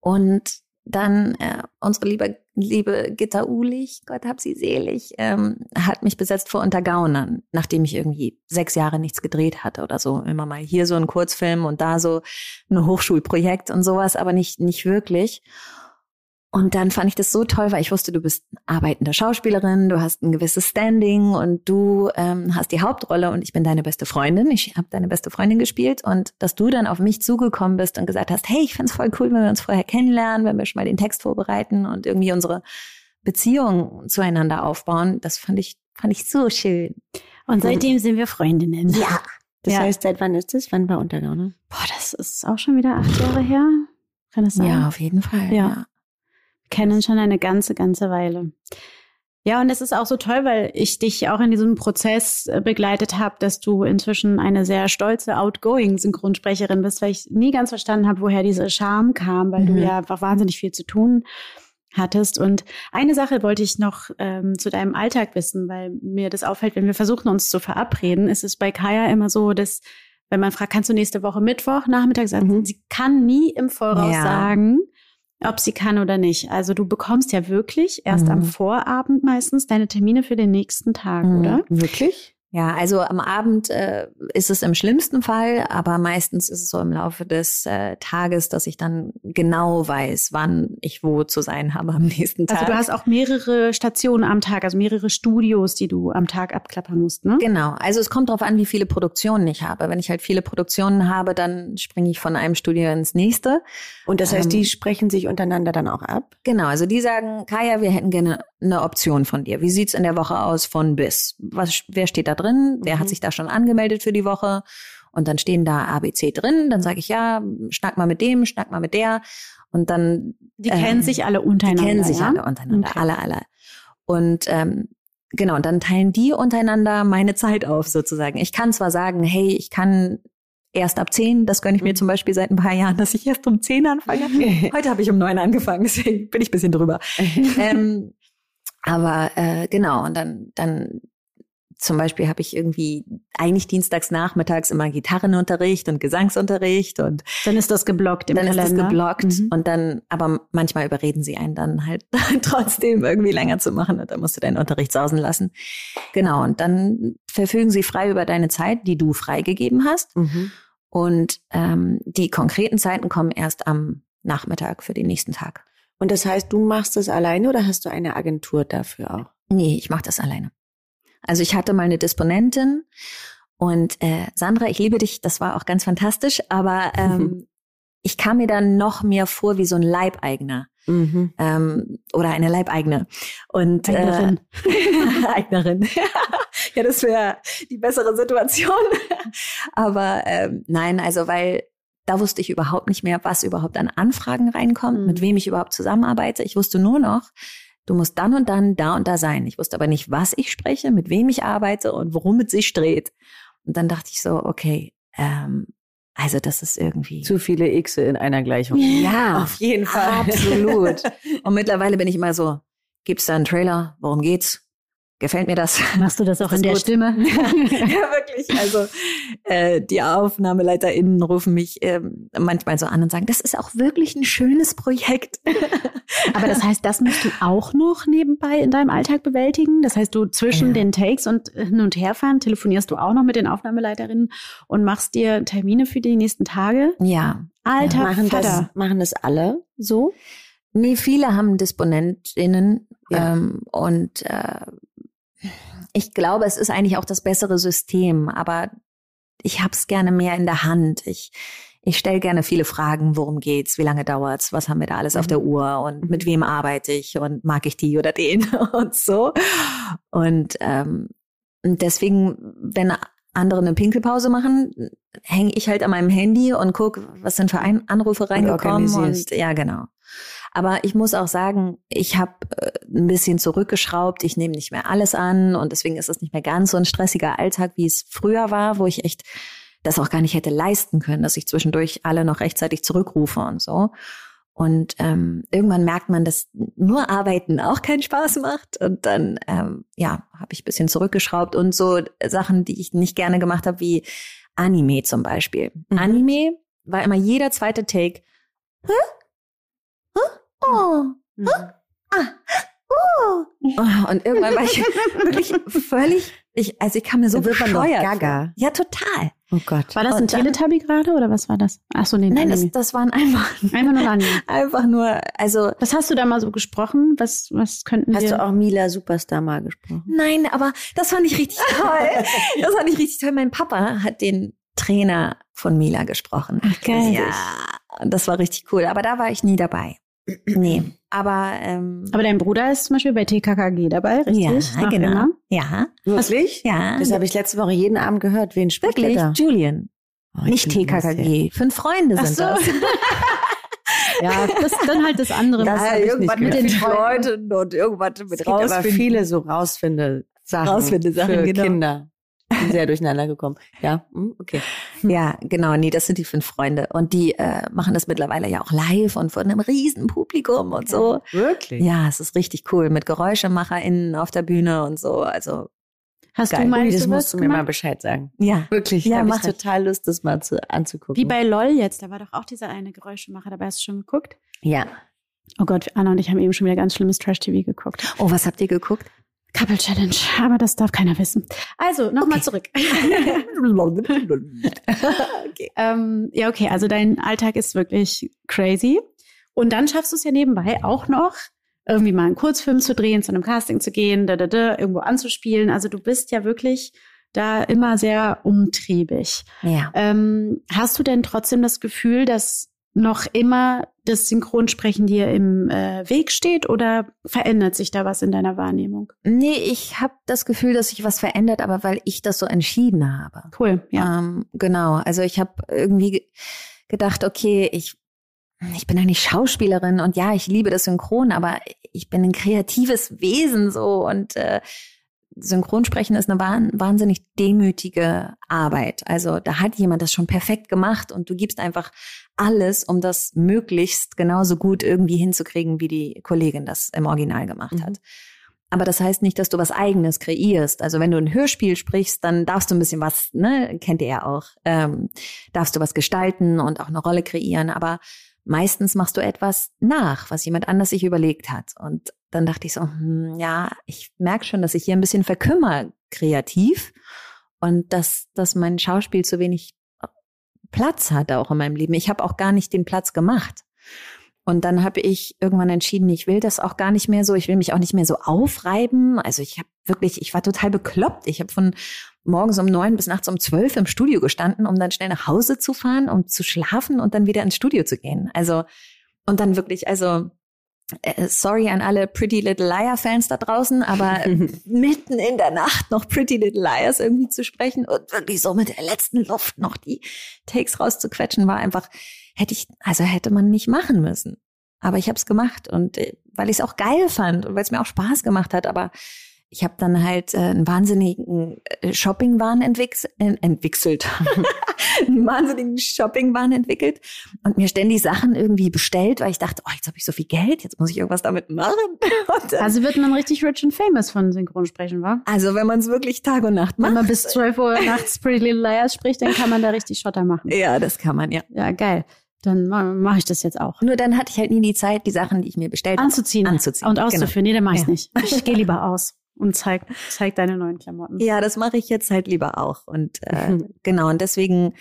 und dann äh, unsere liebe, liebe Gitta Ulich, Gott hab sie selig, ähm, hat mich besetzt vor Untergaunern, nachdem ich irgendwie sechs Jahre nichts gedreht hatte oder so. Immer mal hier so ein Kurzfilm und da so ein Hochschulprojekt und sowas, aber nicht, nicht wirklich. Und dann fand ich das so toll, weil ich wusste, du bist arbeitende Schauspielerin, du hast ein gewisses Standing und du ähm, hast die Hauptrolle und ich bin deine beste Freundin. Ich habe deine beste Freundin gespielt und dass du dann auf mich zugekommen bist und gesagt hast, hey, ich find's voll cool, wenn wir uns vorher kennenlernen, wenn wir schon mal den Text vorbereiten und irgendwie unsere Beziehung zueinander aufbauen, das fand ich fand ich so schön. Und seitdem sind wir Freundinnen. Ja. Das Ja. heißt, seit wann ist das? Wann war Untergaune? Boah, das ist auch schon wieder acht Jahre her. Kann das sein? Ja, auf jeden Fall. Ja. Kennen schon eine ganze, ganze Weile. Ja, und es ist auch so toll, weil ich dich auch in diesem Prozess äh, begleitet habe, dass du inzwischen eine sehr stolze, outgoing Synchronsprecherin bist, weil ich nie ganz verstanden habe, woher diese Charme kam, weil Mhm. du ja einfach wahnsinnig viel zu tun hattest. Und eine Sache wollte ich noch ähm, zu deinem Alltag wissen, weil mir das auffällt, wenn wir versuchen, uns zu verabreden, ist es bei Kaya immer so, dass wenn man fragt, kannst du nächste Woche Mittwoch Nachmittag sagen, Mhm. sie kann nie im Voraus Ja. sagen, ob sie kann oder nicht. Also du bekommst ja wirklich erst Mhm. am Vorabend meistens deine Termine für den nächsten Tag, Mhm. oder? Wirklich? Ja, also am Abend äh, ist es im schlimmsten Fall, aber meistens ist es so im Laufe des äh, Tages, dass ich dann genau weiß, wann ich wo zu sein habe am nächsten Tag. Also du hast auch mehrere Stationen am Tag, also mehrere Studios, die du am Tag abklappern musst, ne? Genau, also es kommt darauf an, wie viele Produktionen ich habe. Wenn ich halt viele Produktionen habe, dann springe ich von einem Studio ins nächste. Und das heißt, Ähm, die sprechen sich untereinander dann auch ab? Genau, also die sagen, Kaya, wir hätten gerne eine Option von dir. Wie sieht's in der Woche aus von bis? Was, wer steht da drin? Wer Mhm. hat sich da schon angemeldet für die Woche? Und dann stehen da ABC drin. Dann sage ich, ja, schnack mal mit dem, schnack mal mit der. Und dann Die Ähm, kennen sich alle Die untereinander. kennen sich ja? alle untereinander, Okay. alle, alle. Und ähm, genau, und dann teilen die untereinander meine Zeit auf sozusagen. Ich kann zwar sagen, hey, ich kann erst ab zehn, das gönne ich mir Mhm. zum Beispiel seit ein paar Jahren, dass ich erst um zehn anfange. Heute habe ich um neun angefangen, deswegen bin ich ein bisschen drüber. ähm, aber äh, genau, und dann, dann zum Beispiel habe ich irgendwie eigentlich dienstags nachmittags immer Gitarrenunterricht und Gesangsunterricht und Dann ist das geblockt im dann Kalender. ist das geblockt Mhm. und dann, aber manchmal überreden sie einen dann halt trotzdem irgendwie länger zu machen und dann musst du deinen Unterricht sausen lassen. Genau, und dann verfügen sie frei über deine Zeit, die du freigegeben hast. Mhm. Und ähm, die konkreten Zeiten kommen erst am Nachmittag für den nächsten Tag. Und das heißt, du machst das alleine oder hast du eine Agentur dafür auch? Nee, ich mache das alleine. Also ich hatte mal eine Disponentin und äh, Sandra, ich liebe dich, das war auch ganz fantastisch, aber ähm, ich kam mir dann noch mehr vor wie so ein Leibeigener Mhm. ähm, oder eine Leibeigene. Und Eignerin. Äh, Eignerin. ja, das wäre die bessere Situation. Aber ähm, nein, also weil da wusste ich überhaupt nicht mehr, was überhaupt an Anfragen reinkommt, Mhm. mit wem ich überhaupt zusammenarbeite. Ich wusste nur noch, du musst dann und dann da und da sein. Ich wusste aber nicht, was ich spreche, mit wem ich arbeite und worum es sich dreht. Und dann dachte ich so, okay, ähm, also das ist irgendwie Zu viele Xe in einer Gleichung. ja, auf jeden Fall. Absolut. Und mittlerweile bin ich immer so, gibt's da einen Trailer? Worum geht's? Gefällt mir das? Machst du das auch das in der gut? Stimme? ja, wirklich. Also äh, die AufnahmeleiterInnen rufen mich ähm, manchmal so an und sagen, das ist auch wirklich ein schönes Projekt. Aber das heißt, das musst du auch noch nebenbei in deinem Alltag bewältigen? Das heißt, du zwischen Ja. den Takes und hin und her fahren, telefonierst du auch noch mit den Aufnahmeleiterinnen und machst dir Termine für die nächsten Tage? ja. Alter machen, das, Vater. machen das alle so? Nee, viele haben DisponentInnen Ja. ähm, und äh, ich glaube, es ist eigentlich auch das bessere System, aber ich hab's gerne mehr in der Hand. Ich, ich stelle gerne viele Fragen, worum geht's, wie lange dauert's, was haben wir da alles auf Mhm. der Uhr und mit wem arbeite ich und mag ich die oder den und so. Und ähm, und deswegen, wenn andere eine Pinkelpause machen, hänge ich halt an meinem Handy und guck, was sind für Ein Anrufe reingekommen und, organisierst. ja, genau. Aber ich muss auch sagen, ich habe äh, ein bisschen zurückgeschraubt. Ich nehme nicht mehr alles an und deswegen ist es nicht mehr ganz so ein stressiger Alltag, wie es früher war, wo ich echt das auch gar nicht hätte leisten können, dass ich zwischendurch alle noch rechtzeitig zurückrufe und so. Und ähm, irgendwann merkt man, dass nur Arbeiten auch keinen Spaß macht. Und dann, ähm, ja, habe ich ein bisschen zurückgeschraubt und so Sachen, die ich nicht gerne gemacht habe, wie Anime zum Beispiel. Mhm. Anime war immer jeder zweite Take. Hä? Hä? Oh, Mhm. oh. Oh, Und irgendwann war ich wirklich völlig, ich, also ich kam mir so bescheuert. gaga. Ja, total. Oh Gott. War das ein Und dann- Teletubby gerade oder was war das? Ach so, nee, Nein, das, das waren einfach, Einfach nur Anime. einfach nur, also Was hast du da mal so gesprochen? Was, was könnten Hast wir... du auch Mila Superstar mal gesprochen? Nein, aber das fand ich richtig toll. Das fand ich richtig toll. Mein Papa hat den Trainer von Mila gesprochen. Ach, geil. Ja, und das war richtig cool. Aber da war ich nie dabei. Nee, aber ähm, Aber dein Bruder ist zum Beispiel bei TKKG dabei, richtig? ja, Noch genau. immer? Ja, Wirklich? ja. Das habe ich letzte Woche jeden Abend gehört. Wen spricht wirklich da? Julian, Oh, ich nicht TKKG. Fünf Freunde Ach sind so. das. Ja, das dann halt das andere. Das was hab hab ich ich nicht mit den Freunden. Leuten und irgendwas Es gibt aber viele so Rausfinde-Sachen. Rausfinde-Sachen, für genau. Kinder. Bin sehr durcheinander gekommen. Ja, hm, okay. Ja, genau, nee, das sind die fünf Freunde. Und die äh, machen das mittlerweile ja auch live und vor einem riesen Publikum und so. Wirklich? Ja, es ist richtig cool mit GeräuschemacherInnen auf der Bühne und so. Also, Hast Geil. du mal das musst du mir mal gemacht? Bescheid sagen. ja. Wirklich, Ja, mach ich. total Lust, das mal zu, anzugucken. Wie bei LOL jetzt, da war doch auch dieser eine Geräuschemacher dabei. Hast du schon geguckt? Ja. Oh Gott, Anna und ich haben eben schon wieder ganz schlimmes Trash-TV geguckt. Oh, was habt ihr geguckt? Couple Challenge, aber das darf keiner wissen. Also, nochmal zurück. okay. ähm, ja, okay, also dein Alltag ist wirklich crazy. Und dann schaffst du es ja nebenbei auch noch, irgendwie mal einen Kurzfilm zu drehen, zu einem Casting zu gehen, da, da, da, irgendwo anzuspielen. Also du bist ja wirklich da immer sehr umtriebig. Ja. Ähm, hast du denn trotzdem das Gefühl, dass noch immer das Synchronsprechen dir im äh, Weg steht oder verändert sich da was in deiner Wahrnehmung? Nee, ich habe das Gefühl, dass sich was verändert, aber weil ich das so entschieden habe. Cool, ja. Ähm, genau. Also ich habe irgendwie ge gedacht, okay, ich, ich bin eigentlich Schauspielerin und ja, ich liebe das Synchron, aber ich bin ein kreatives Wesen so und äh, Synchronsprechen ist eine wahn wahnsinnig demütige Arbeit. Also da hat jemand das schon perfekt gemacht und du gibst einfach alles, um das möglichst genauso gut irgendwie hinzukriegen, wie die Kollegin das im Original gemacht Mhm. hat. Aber das heißt nicht, dass du was eigenes kreierst. Also wenn du ein Hörspiel sprichst, dann darfst du ein bisschen was, ne, kennt ihr ja auch, ähm, darfst du was gestalten und auch eine Rolle kreieren. Aber meistens machst du etwas nach, was jemand anders sich überlegt hat. Und dann dachte ich so, hm, ja, ich merke schon, dass ich hier ein bisschen verkümmer kreativ und dass, dass mein Schauspiel zu wenig Platz hat auch in meinem Leben. Ich habe auch gar nicht den Platz gemacht. Und dann habe ich irgendwann entschieden, ich will das auch gar nicht mehr so. Ich will mich auch nicht mehr so aufreiben. Also ich habe wirklich, ich war total bekloppt. Ich habe von morgens um neun bis nachts um zwölf im Studio gestanden, um dann schnell nach Hause zu fahren, um zu schlafen und dann wieder ins Studio zu gehen. Also und dann wirklich, also sorry an alle Pretty Little Liar Fans da draußen, aber mitten in der Nacht noch Pretty Little Liars irgendwie zu sprechen und wirklich so mit der letzten Luft noch die Takes rauszuquetschen, war einfach, hätte ich, also hätte man nicht machen müssen. Aber ich habe es gemacht und äh, weil ich es auch geil fand und weil es mir auch Spaß gemacht hat, aber ich habe dann halt äh, einen wahnsinnigen äh, Shoppingwahn entwickelt, äh, entwickelt. einen wahnsinnigen Shoppingwahn entwickelt und mir ständig Sachen irgendwie bestellt, weil ich dachte, oh, jetzt habe ich so viel Geld, jetzt muss ich irgendwas damit machen. Dann, Also wird man richtig rich and famous von Synchronsprechen, wa? also wenn man es wirklich Tag und Nacht macht. Wenn man bis 12 Uhr nachts Pretty Little Liars spricht, dann kann man da richtig Schotter machen. ja, das kann man, ja. Ja, geil. Dann mache ich das jetzt auch. Nur dann hatte ich halt nie die Zeit, die Sachen, die ich mir bestellt habe, Anzuziehen. anzuziehen. Und auszuführen. Nee, dann mach ich's Ja. nicht. Ich gehe lieber aus und zeig, zeig deine neuen Klamotten. Ja, das mache ich jetzt halt lieber auch. Und äh, genau, und deswegen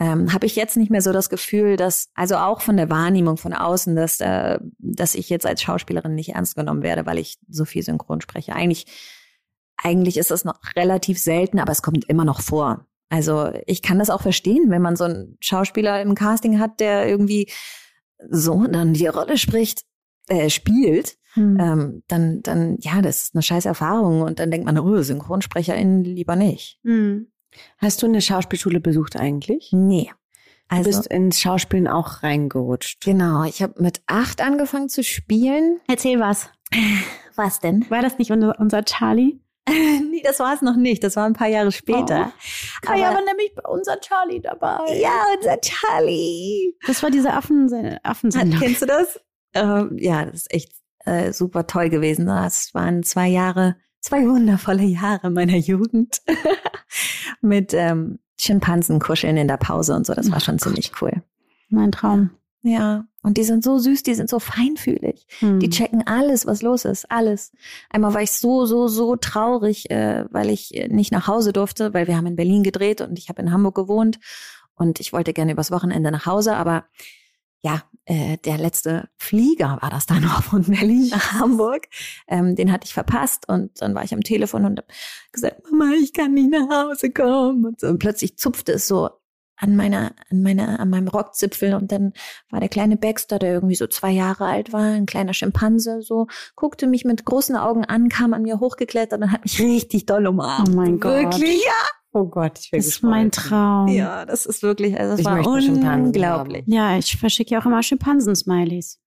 ähm, habe ich jetzt nicht mehr so das Gefühl, dass, also auch von der Wahrnehmung von außen, dass, äh, dass ich jetzt als Schauspielerin nicht ernst genommen werde, weil ich so viel synchron spreche. Eigentlich, eigentlich ist das noch relativ selten, aber es kommt immer noch vor. Also ich kann das auch verstehen, wenn man so einen Schauspieler im Casting hat, der irgendwie so dann die Rolle spricht, äh, spielt, Hm. ähm, dann, dann, ja, das ist eine scheiß Erfahrung und dann denkt man, oh, SynchronsprecherInnen lieber nicht. Hm. Hast du eine Schauspielschule besucht eigentlich? Nee. Du Also, bist ins Schauspielen auch reingerutscht. genau, ich habe mit acht angefangen zu spielen. Erzähl was. Was denn? War das nicht unser, unser Charlie? nee, das war es noch nicht. Das war ein paar Jahre später. Oh. ja, aber nämlich bei unser Charlie dabei. ja, unser Charlie. Das war diese Affen, Affensendung. Kennst du das? Ähm, ja, das ist echt äh, super toll gewesen. Das waren zwei Jahre, zwei wundervolle Jahre meiner Jugend mit ähm, Schimpansen kuscheln in der Pause und so. Das war Oh schon Gott. ziemlich cool. Mein Traum. Ja, Und die sind so süß, die sind so feinfühlig. Hm. Die checken alles, was los ist, alles. Einmal war ich so, so, so traurig, äh, weil ich nicht nach Hause durfte, weil wir haben in Berlin gedreht und ich habe in Hamburg gewohnt und ich wollte gerne übers Wochenende nach Hause, aber ja, äh, der letzte Flieger war das dann noch von Berlin nach Hamburg. Ähm, den hatte ich verpasst und dann war ich am Telefon und hab gesagt, Mama, ich kann nicht nach Hause kommen. Und, so. und plötzlich zupfte es so an meiner, an meiner, an meinem Rockzipfel und dann war der kleine Baxter, der irgendwie so zwei Jahre alt war, ein kleiner Schimpanse, so, guckte mich mit großen Augen an, kam an mir hochgeklettert und hat mich richtig doll umarmt. Oh mein Gott. Wirklich, ja. Oh Gott, ich will Das ist mein Traum. Ja, das ist wirklich, also es war unglaublich. Ja, ich verschicke ja auch immer Schimpansen-Smileys.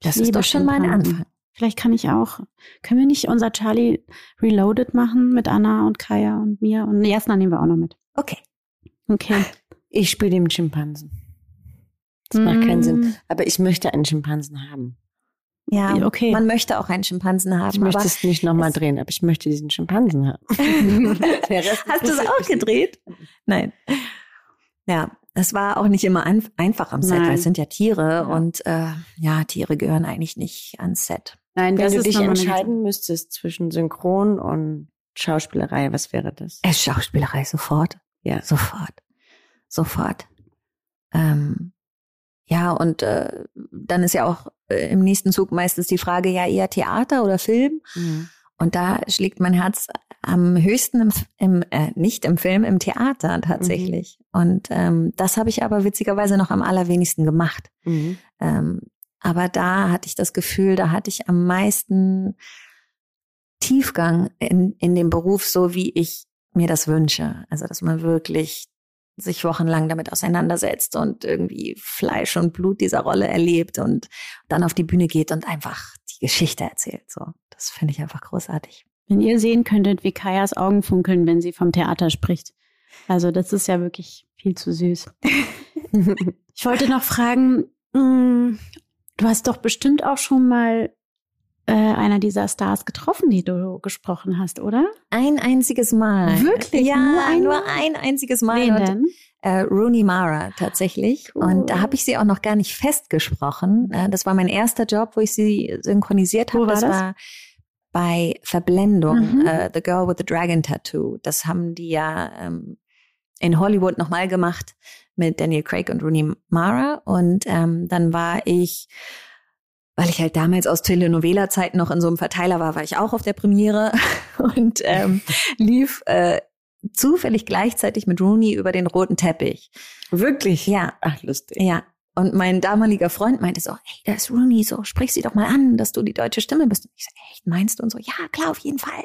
Das ist doch schon mal ein. Anfang. Vielleicht kann ich auch. Können wir nicht unser Charlie Reloaded machen mit Anna und Kaya und mir? Und Jasna nehmen wir auch noch mit. Okay. Okay. Ich spiele den Schimpansen. Das macht keinen Mm. Sinn. Aber ich möchte einen Schimpansen haben. Ja, Okay. man möchte auch einen Schimpansen haben. Ich möchte aber es nicht nochmal drehen, aber ich möchte diesen Schimpansen haben. Der Rest Hast du es auch gedreht? Nein. Ja, es war auch nicht immer ein, einfach am Set, Nein. weil es sind ja Tiere Ja. und äh, ja, Tiere gehören eigentlich nicht ans Set. Nein, Wenn du dich entscheiden müsstest zwischen Synchron und Schauspielerei, was wäre das? Es Schauspielerei sofort, Ja. sofort, sofort. Ähm, ja, und äh, dann ist ja auch äh, im nächsten Zug meistens die Frage, ja, eher Theater oder Film? Mhm. Und da schlägt mein Herz am höchsten im, im äh, nicht im Film, im Theater tatsächlich. Und ähm, das habe ich aber witzigerweise noch am allerwenigsten gemacht. Mhm. Ähm, aber da hatte ich das Gefühl, da hatte ich am meisten Tiefgang in, in dem Beruf, so wie ich mir das wünsche. Also, dass man wirklich sich wochenlang damit auseinandersetzt und irgendwie Fleisch und Blut dieser Rolle erlebt und dann auf die Bühne geht und einfach die Geschichte erzählt. So, das finde ich einfach großartig. Wenn ihr sehen könntet, wie Kajas Augen funkeln, wenn sie vom Theater spricht. Also das ist ja wirklich viel zu süß. Ich wollte noch fragen, mh, du hast doch bestimmt auch schon mal äh, einer dieser Stars getroffen, die du gesprochen hast, oder? Ein einziges Mal. Wirklich? Ja, Nur nur, einmal? ein einziges Mal. Wen denn? Äh, Rooney Mara tatsächlich. Cool. Und da habe ich sie auch noch gar nicht festgesprochen. Äh, das war mein erster Job, wo ich sie synchronisiert habe. war Das das? war bei Verblendung, Mhm. äh, The Girl with the Dragon Tattoo. Das haben die ja ähm, in Hollywood nochmal gemacht mit Daniel Craig und Rooney Mara. Und ähm, dann war ich weil ich halt damals aus Telenovela-Zeiten noch in so einem Verteiler war, war ich auch auf der Premiere und ähm, lief äh, zufällig gleichzeitig mit Rooney über den roten Teppich. Wirklich? Ja, Ach, lustig. ja. Und mein damaliger Freund meinte so, hey, da ist Rooney, so sprich sie doch mal an, dass du die deutsche Stimme bist. Und ich so, echt, meinst du? Und so, ja, klar, auf jeden Fall.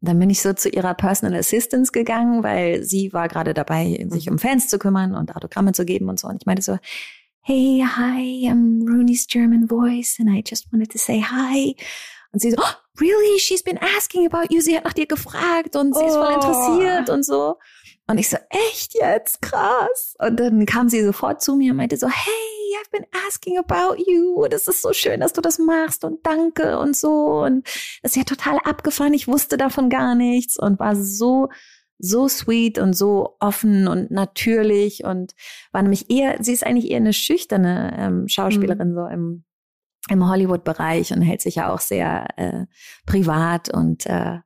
Und dann bin ich so zu ihrer Personal Assistance gegangen, weil sie war gerade dabei, sich um Fans zu kümmern und Autogramme zu geben und so. Und ich meinte so, hey, hi, I'm Rooney's German voice and I just wanted to say hi. Und sie so, oh, really? She's been asking about you. Sie hat nach dir gefragt und sie ist voll Oh. interessiert und so. Und ich so, echt jetzt? Krass. Und dann kam sie sofort zu mir und meinte so, hey, I've been asking about you. Das ist so schön, dass du das machst und danke und so. Und das ist ja total abgefahren. Ich wusste davon gar nichts und war so, so sweet und so offen und natürlich und war nämlich eher, sie ist eigentlich eher eine schüchterne ähm, Schauspielerin so im, im Hollywood-Bereich und hält sich ja auch sehr äh, privat und äh,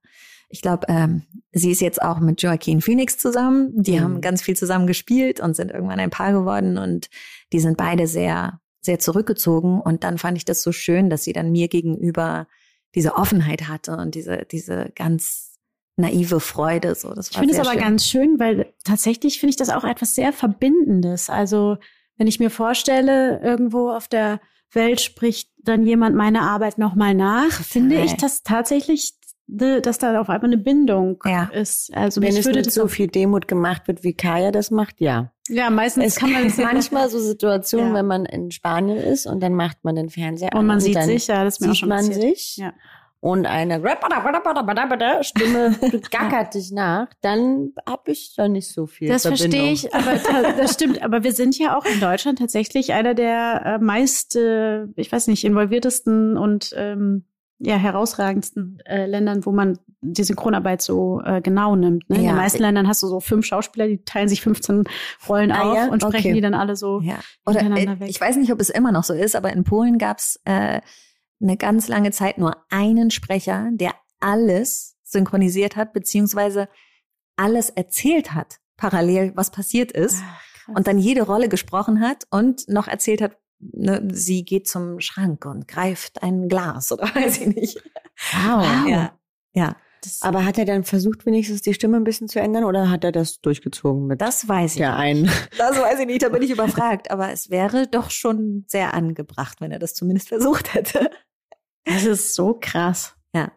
ich glaube, ähm, sie ist jetzt auch mit Joaquin Phoenix zusammen. Die Mhm. haben ganz viel zusammen gespielt und sind irgendwann ein Paar geworden und die sind beide sehr, sehr zurückgezogen. Und dann fand ich das so schön, dass sie dann mir gegenüber diese Offenheit hatte und diese, diese ganz naive Freude. So, das Ich war finde es aber schön. ganz schön, weil tatsächlich finde ich das auch etwas sehr Verbindendes. Also wenn ich mir vorstelle, irgendwo auf der Welt spricht dann jemand meine Arbeit nochmal nach, finde ich das tatsächlich, dass da auf einmal eine Bindung Ja. ist. Also Wenn es mit so auch- viel Demut gemacht wird, wie Kaya das macht, ja. ja meistens Es kann man gibt manchmal so Situationen, Ja. wenn man in Spanien ist und dann macht man den Fernseher an und man sieht dann sich, ja, das ist mir auch sieht schon man passiert. sich Ja. Und eine Stimme gackert dich nach, dann habe ich da nicht so viel Das verstehe ich, aber das stimmt. Aber wir sind ja auch in Deutschland tatsächlich einer der äh, meist, ich weiß nicht, involviertesten und ja, herausragendsten äh, Ländern, wo man die Synchronarbeit so äh, genau nimmt. Ne? In Ja. den meisten Ländern hast du so fünf Schauspieler, die teilen sich 15 Rollen Ah, auf ja? und sprechen Okay. die dann alle so Ja. Oder äh, weg. ich weiß nicht, ob es immer noch so ist, aber in Polen gab es äh, eine ganz lange Zeit nur einen Sprecher, der alles synchronisiert hat, beziehungsweise alles erzählt hat, parallel, was passiert ist. Ach, und dann jede Rolle gesprochen hat und noch erzählt hat, ne, sie geht zum Schrank und greift ein Glas oder weiß ich nicht. wow. Ja, ja. Aber hat er dann versucht, wenigstens die Stimme ein bisschen zu ändern oder hat er das durchgezogen mit Das weiß ich. nicht. einen? Das weiß ich nicht, da bin ich überfragt. Aber es wäre doch schon sehr angebracht, wenn er das zumindest versucht hätte. Das ist so krass. Ja.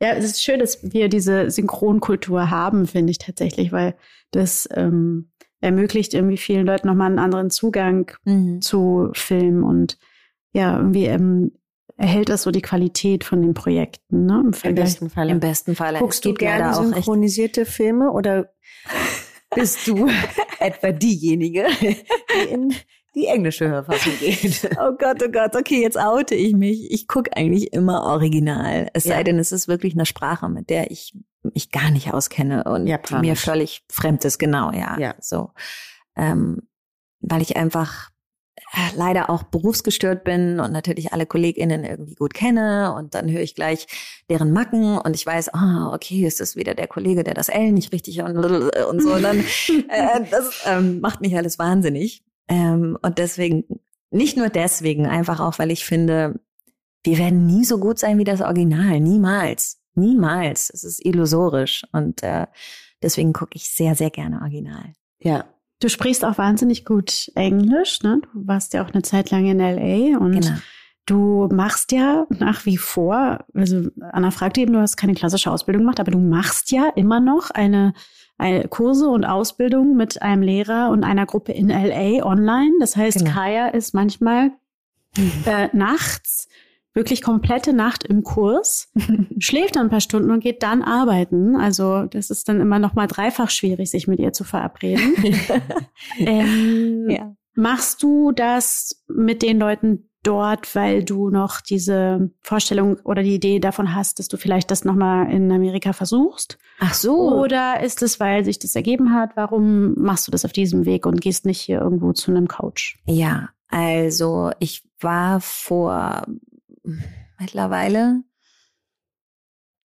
Ja, es ist schön, dass wir diese Synchronkultur haben, finde ich tatsächlich, weil das ähm, ermöglicht irgendwie vielen Leuten nochmal einen anderen Zugang zu Film und ja, irgendwie ähm, erhält das so die Qualität von den Projekten, ne? Im Im besten Falle. Im besten Fall. Guckst Es du gerne auch echt synchronisierte Filme oder bist du etwa diejenige, die in die englische Hörfassung geht? Oh Gott, oh Gott, okay, jetzt oute ich mich. Ich gucke eigentlich immer original. Es Ja. sei denn, es ist wirklich eine Sprache, mit der ich mich gar nicht auskenne und Japanisch. mir völlig fremd ist, genau, ja. Ja. So. Ähm, weil ich einfach leider auch berufsgestört bin und natürlich alle KollegInnen irgendwie gut kenne und dann höre ich gleich deren Macken und ich weiß, ah, okay, es ist wieder der Kollege, der das L nicht richtig und, und so. Und dann, äh, das ähm, macht mich alles wahnsinnig. Ähm, und deswegen, nicht nur deswegen, einfach auch, weil ich finde, wir werden nie so gut sein wie das Original. Niemals. Niemals. Es ist illusorisch. Und äh, deswegen gucke ich sehr, sehr gerne Original. Ja. Du sprichst auch wahnsinnig gut Englisch, ne? Du warst ja auch eine Zeit lang in LA und Genau. du machst ja nach wie vor, also Anna fragte eben, du hast keine klassische Ausbildung gemacht, aber du machst ja immer noch eine, eine Kurse und Ausbildung mit einem Lehrer und einer Gruppe in LA online. Das heißt, Genau. Kaya ist manchmal äh, nachts wirklich komplette Nacht im Kurs, schläft dann ein paar Stunden und geht dann arbeiten. Also das ist dann immer noch mal dreifach schwierig, sich mit ihr zu verabreden. ähm, Ja. Machst du das mit den Leuten dort, weil du noch diese Vorstellung oder die Idee davon hast, dass du vielleicht das nochmal in Amerika versuchst? Ach so. Oder ist es, weil sich das ergeben hat? Warum machst du das auf diesem Weg und gehst nicht hier irgendwo zu einem Coach? Ja, also ich war vor mittlerweile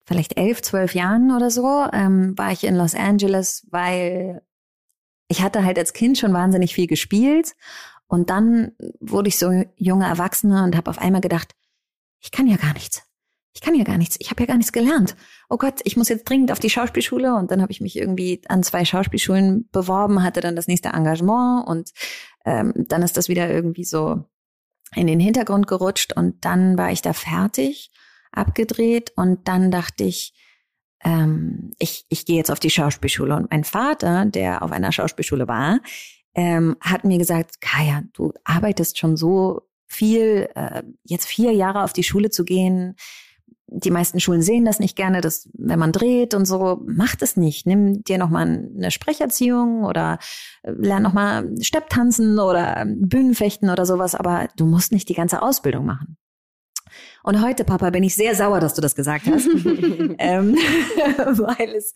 vielleicht elf, zwölf Jahren oder so, ähm, war ich in Los Angeles, weil ich hatte halt als Kind schon wahnsinnig viel gespielt und dann wurde ich so junge Erwachsene und habe auf einmal gedacht, ich kann ja gar nichts. Ich kann ja gar nichts. Ich habe ja gar nichts gelernt. Oh Gott, ich muss jetzt dringend auf die Schauspielschule und dann habe ich mich irgendwie an zwei Schauspielschulen beworben, hatte dann das nächste Engagement und ähm, dann ist das wieder irgendwie so in den Hintergrund gerutscht und dann war ich da fertig, abgedreht und dann dachte ich, ähm, ich, ich gehe jetzt auf die Schauspielschule. Und mein Vater, der auf einer Schauspielschule war, ähm, hat mir gesagt, Kaya, du arbeitest schon so viel, äh, jetzt vier Jahre auf die Schule zu gehen. Die meisten Schulen sehen das nicht gerne, dass wenn man dreht und so, macht es nicht. Nimm dir noch mal eine Sprecherziehung oder äh, lern noch mal Stepptanzen oder Bühnenfechten oder sowas, aber du musst nicht die ganze Ausbildung machen. Und heute, Papa, bin ich sehr sauer, dass du das gesagt hast, ähm, weil es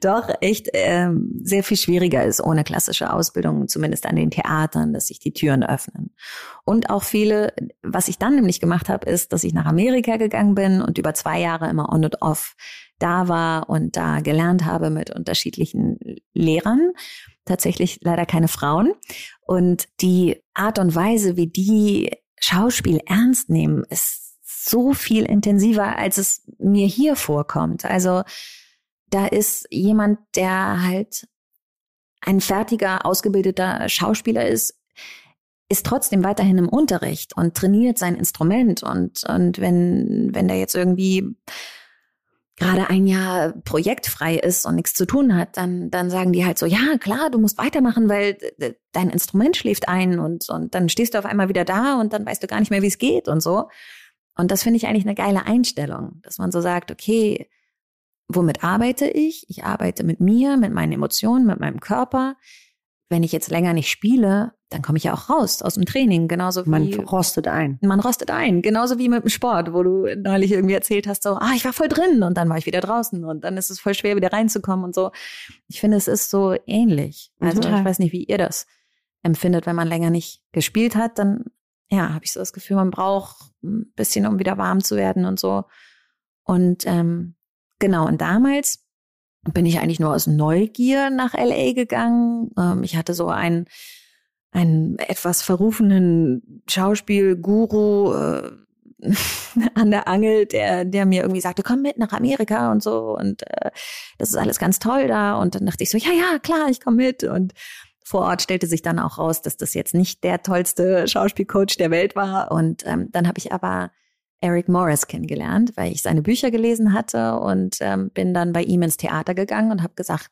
doch echt ähm, sehr viel schwieriger ist ohne klassische Ausbildung, zumindest an den Theatern, dass sich die Türen öffnen. Und auch viele, was ich dann nämlich gemacht habe, ist, dass ich nach Amerika gegangen bin und über zwei Jahre immer on und off da war und da gelernt habe mit unterschiedlichen Lehrern. Tatsächlich leider keine Frauen. Und die Art und Weise, wie die Schauspiel ernst nehmen, ist so viel intensiver, als es mir hier vorkommt. Also da ist jemand, der halt ein fertiger, ausgebildeter Schauspieler ist, ist trotzdem weiterhin im Unterricht und trainiert sein Instrument. Und, und wenn, wenn der jetzt irgendwie gerade ein Jahr projektfrei ist und nichts zu tun hat, dann, dann sagen die halt so, ja, klar, du musst weitermachen, weil dein Instrument schläft ein und, und dann stehst du auf einmal wieder da und dann weißt du gar nicht mehr, wie es geht und so. Und das finde ich eigentlich eine geile Einstellung, dass man so sagt, okay, womit arbeite ich? Ich arbeite mit mir, mit meinen Emotionen, mit meinem Körper. wenn ich jetzt länger nicht spiele, dann komme ich ja auch raus aus dem Training, genauso wie Man rostet ein. man rostet ein, genauso wie mit dem Sport, wo du neulich irgendwie erzählt hast, so, ah, ich war voll drin und dann war ich wieder draußen und dann ist es voll schwer, wieder reinzukommen und so. Ich finde, es ist so ähnlich. Also Total. ich weiß nicht, wie ihr das empfindet, wenn man länger nicht gespielt hat, dann ja, habe ich so das Gefühl, man braucht ein bisschen, um wieder warm zu werden und so. Und ähm, genau, und damals bin ich eigentlich nur aus Neugier nach LA gegangen. Ähm, ich hatte so einen, einen etwas verrufenen Schauspielguru äh, an der Angel, der, der mir irgendwie sagte, komm mit nach Amerika und so und äh, das ist alles ganz toll da. Und dann dachte ich so, ja, ja, klar, ich komme mit. Und vor Ort stellte sich dann auch raus, dass das jetzt nicht der tollste Schauspielcoach der Welt war. Und ähm, dann habe ich aber Eric Morris kennengelernt, weil ich seine Bücher gelesen hatte und ähm, bin dann bei ihm ins Theater gegangen und habe gesagt,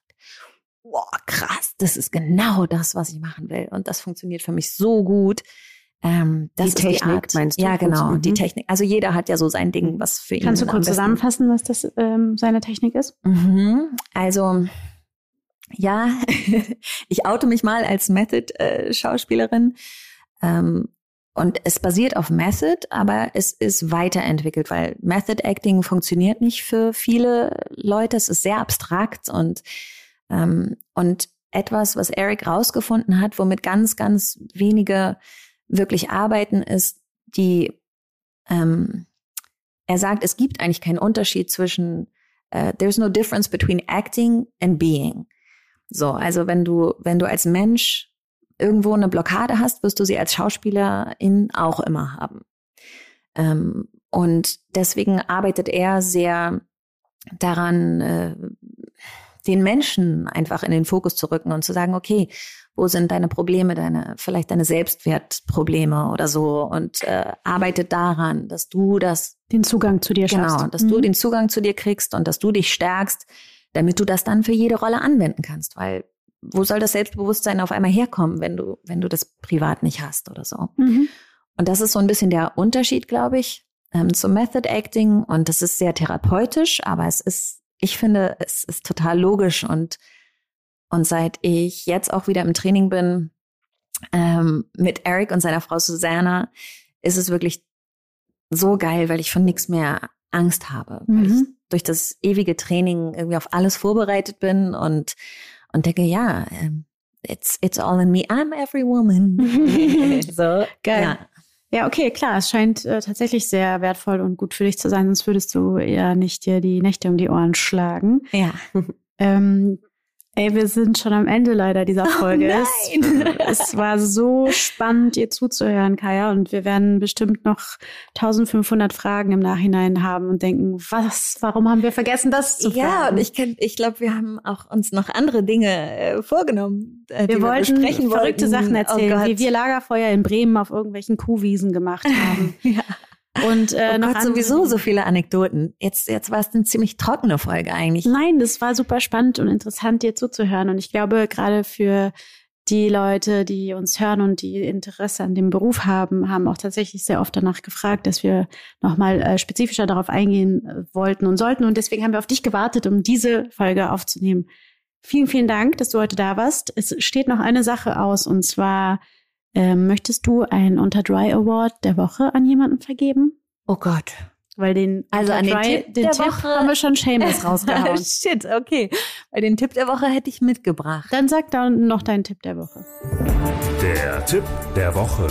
boah, krass, das ist genau das, was ich machen will. Und das funktioniert für mich so gut. Ähm, das Die Technik, die Art. meinst du? Ja, genau, Funktioniert. die Mhm. Technik. Also jeder hat ja so sein Ding, was für ihn Kannst du kurz zusammenfassen, was das ähm, seine Technik ist? Mhm. Also ja, ich oute mich mal als Method-Schauspielerin. ähm, und es basiert auf Method, aber es ist weiterentwickelt, weil Method Acting funktioniert nicht für viele Leute. Es ist sehr abstrakt und, ähm, und etwas, was Eric rausgefunden hat, womit ganz, ganz wenige wirklich arbeiten, ist die, ähm, er sagt, es gibt eigentlich keinen Unterschied zwischen uh, there's no difference between acting and being. So, also wenn du, wenn du als Mensch irgendwo eine Blockade hast, wirst du sie als Schauspielerin auch immer haben. Ähm, und deswegen arbeitet er sehr daran, äh, den Menschen einfach in den Fokus zu rücken und zu sagen, okay, wo sind deine Probleme, deine, vielleicht deine Selbstwertprobleme oder so und äh, arbeitet daran, dass du das Den Zugang zu dir Genau, schaffst. dass du Mhm. den Zugang zu dir kriegst und dass du dich stärkst, damit du das dann für jede Rolle anwenden kannst. Weil wo soll das Selbstbewusstsein auf einmal herkommen, wenn du, wenn du das privat nicht hast oder so? Mhm. Und das ist so ein bisschen der Unterschied, glaube ich, ähm, zum Method Acting. Und das ist sehr therapeutisch, aber es ist, ich finde, es ist total logisch. Und, und seit ich jetzt auch wieder im Training bin, ähm, mit Eric und seiner Frau Susanna, ist es wirklich so geil, weil ich von nichts mehr Angst habe. Mhm. Durch das ewige Training irgendwie auf alles vorbereitet bin und, und denke, ja, ähm, it's, it's all in me. I'm every woman. so, Geil. Ja. Ja, okay, klar. Es scheint äh, tatsächlich sehr wertvoll und gut für dich zu sein, sonst würdest du ja nicht dir die Nächte um die Ohren schlagen. Ja. Ähm, ey, wir sind schon am Ende leider dieser Folge. Oh nein. Es, es war so spannend, dir zuzuhören, Kaya, und wir werden bestimmt noch 1500 Fragen im Nachhinein haben und denken, was, warum haben wir vergessen, das zu fragen? Ja, und ich, ich glaube, wir haben auch uns noch andere Dinge äh, vorgenommen, äh, die wir wollten besprechen verrückte wollten. Sachen Oh erzählen, Gott. wie wir Lagerfeuer in Bremen auf irgendwelchen Kuhwiesen gemacht haben. ja. Und äh, oh noch Gott, sowieso so viele Anekdoten. Jetzt, jetzt war es eine ziemlich trockene Folge eigentlich. Nein, das war super spannend und interessant, dir zuzuhören. Und ich glaube, gerade für die Leute, die uns hören und die Interesse an dem Beruf haben, haben auch tatsächlich sehr oft danach gefragt, dass wir nochmal äh, spezifischer darauf eingehen äh, wollten und sollten. Und deswegen haben wir auf dich gewartet, um diese Folge aufzunehmen. Vielen, vielen Dank, dass du heute da warst. Es steht noch eine Sache aus und zwar ähm, möchtest du einen Unter Dry Award der Woche an jemanden vergeben? Oh Gott. Weil den, Also an den Dry- Tipp den der Tipp Woche- haben wir schon Shameless rausgehauen. Shit, okay. Bei den Tipp der Woche hätte ich mitgebracht. Dann sag da noch deinen Tipp der Woche. Der Tipp der Woche.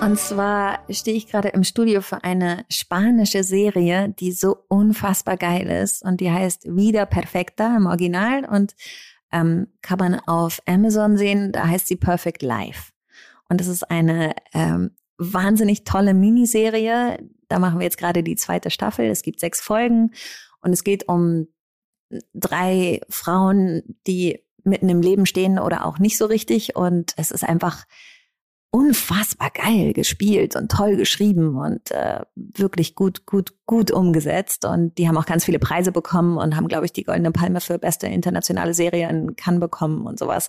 Und zwar stehe ich gerade im Studio für eine spanische Serie, die so unfassbar geil ist und die heißt Vida Perfecta im Original und ähm, kann man auf Amazon sehen. Da heißt sie Perfect Life. Und es ist eine ähm, wahnsinnig tolle Miniserie. Da machen wir jetzt gerade die zweite Staffel. Es gibt sechs Folgen und es geht um drei Frauen, die mitten im Leben stehen oder auch nicht so richtig. Und es ist einfach unfassbar geil gespielt und toll geschrieben und äh, wirklich gut, gut, gut umgesetzt. Und die haben auch ganz viele Preise bekommen und haben, glaube ich, die Goldene Palme für beste internationale Serie in Cannes bekommen und sowas.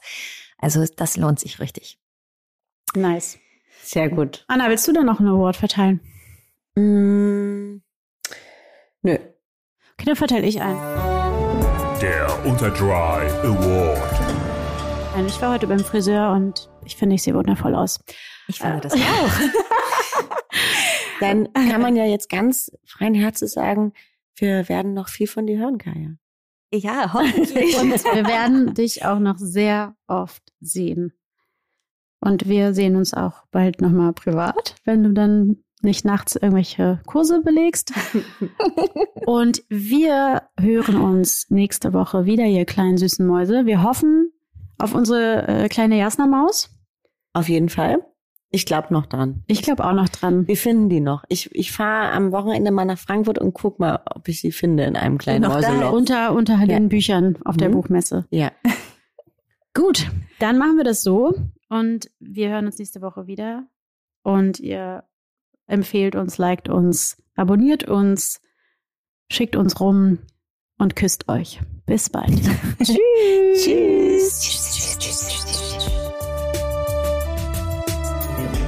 Also das lohnt sich richtig. Nice. Sehr gut. Anna, willst du da noch einen Award verteilen? Mm, nö. Okay, dann verteile ich einen. Der Unter Dry Award. Nein, Ich war heute beim Friseur und ich finde, ich sehe wundervoll aus. Ich finde das auch. Dann kann man ja jetzt ganz freien Herzens sagen, wir werden noch viel von dir hören, Kaya. Ja, hoffentlich. Und wir werden dich auch noch sehr oft sehen. Und wir sehen uns auch bald nochmal privat, wenn du dann nicht nachts irgendwelche Kurse belegst. Und wir hören uns nächste Woche wieder, ihr kleinen süßen Mäuse. Wir hoffen auf unsere äh, kleine Jasna-Maus. Auf jeden Fall. Ich glaube noch dran. Ich glaube auch noch dran. Wir finden die noch. Ich, ich fahre am Wochenende mal nach Frankfurt und guck mal, ob ich sie finde in einem kleinen Mäuseloch. Unter, unter Ja. den Büchern auf der Mhm. Buchmesse. Ja. Gut, dann machen wir das so und wir hören uns nächste Woche wieder. Und ihr empfehlt uns, liked uns, abonniert uns, schickt uns rum und küsst euch. Bis bald. Tschüss.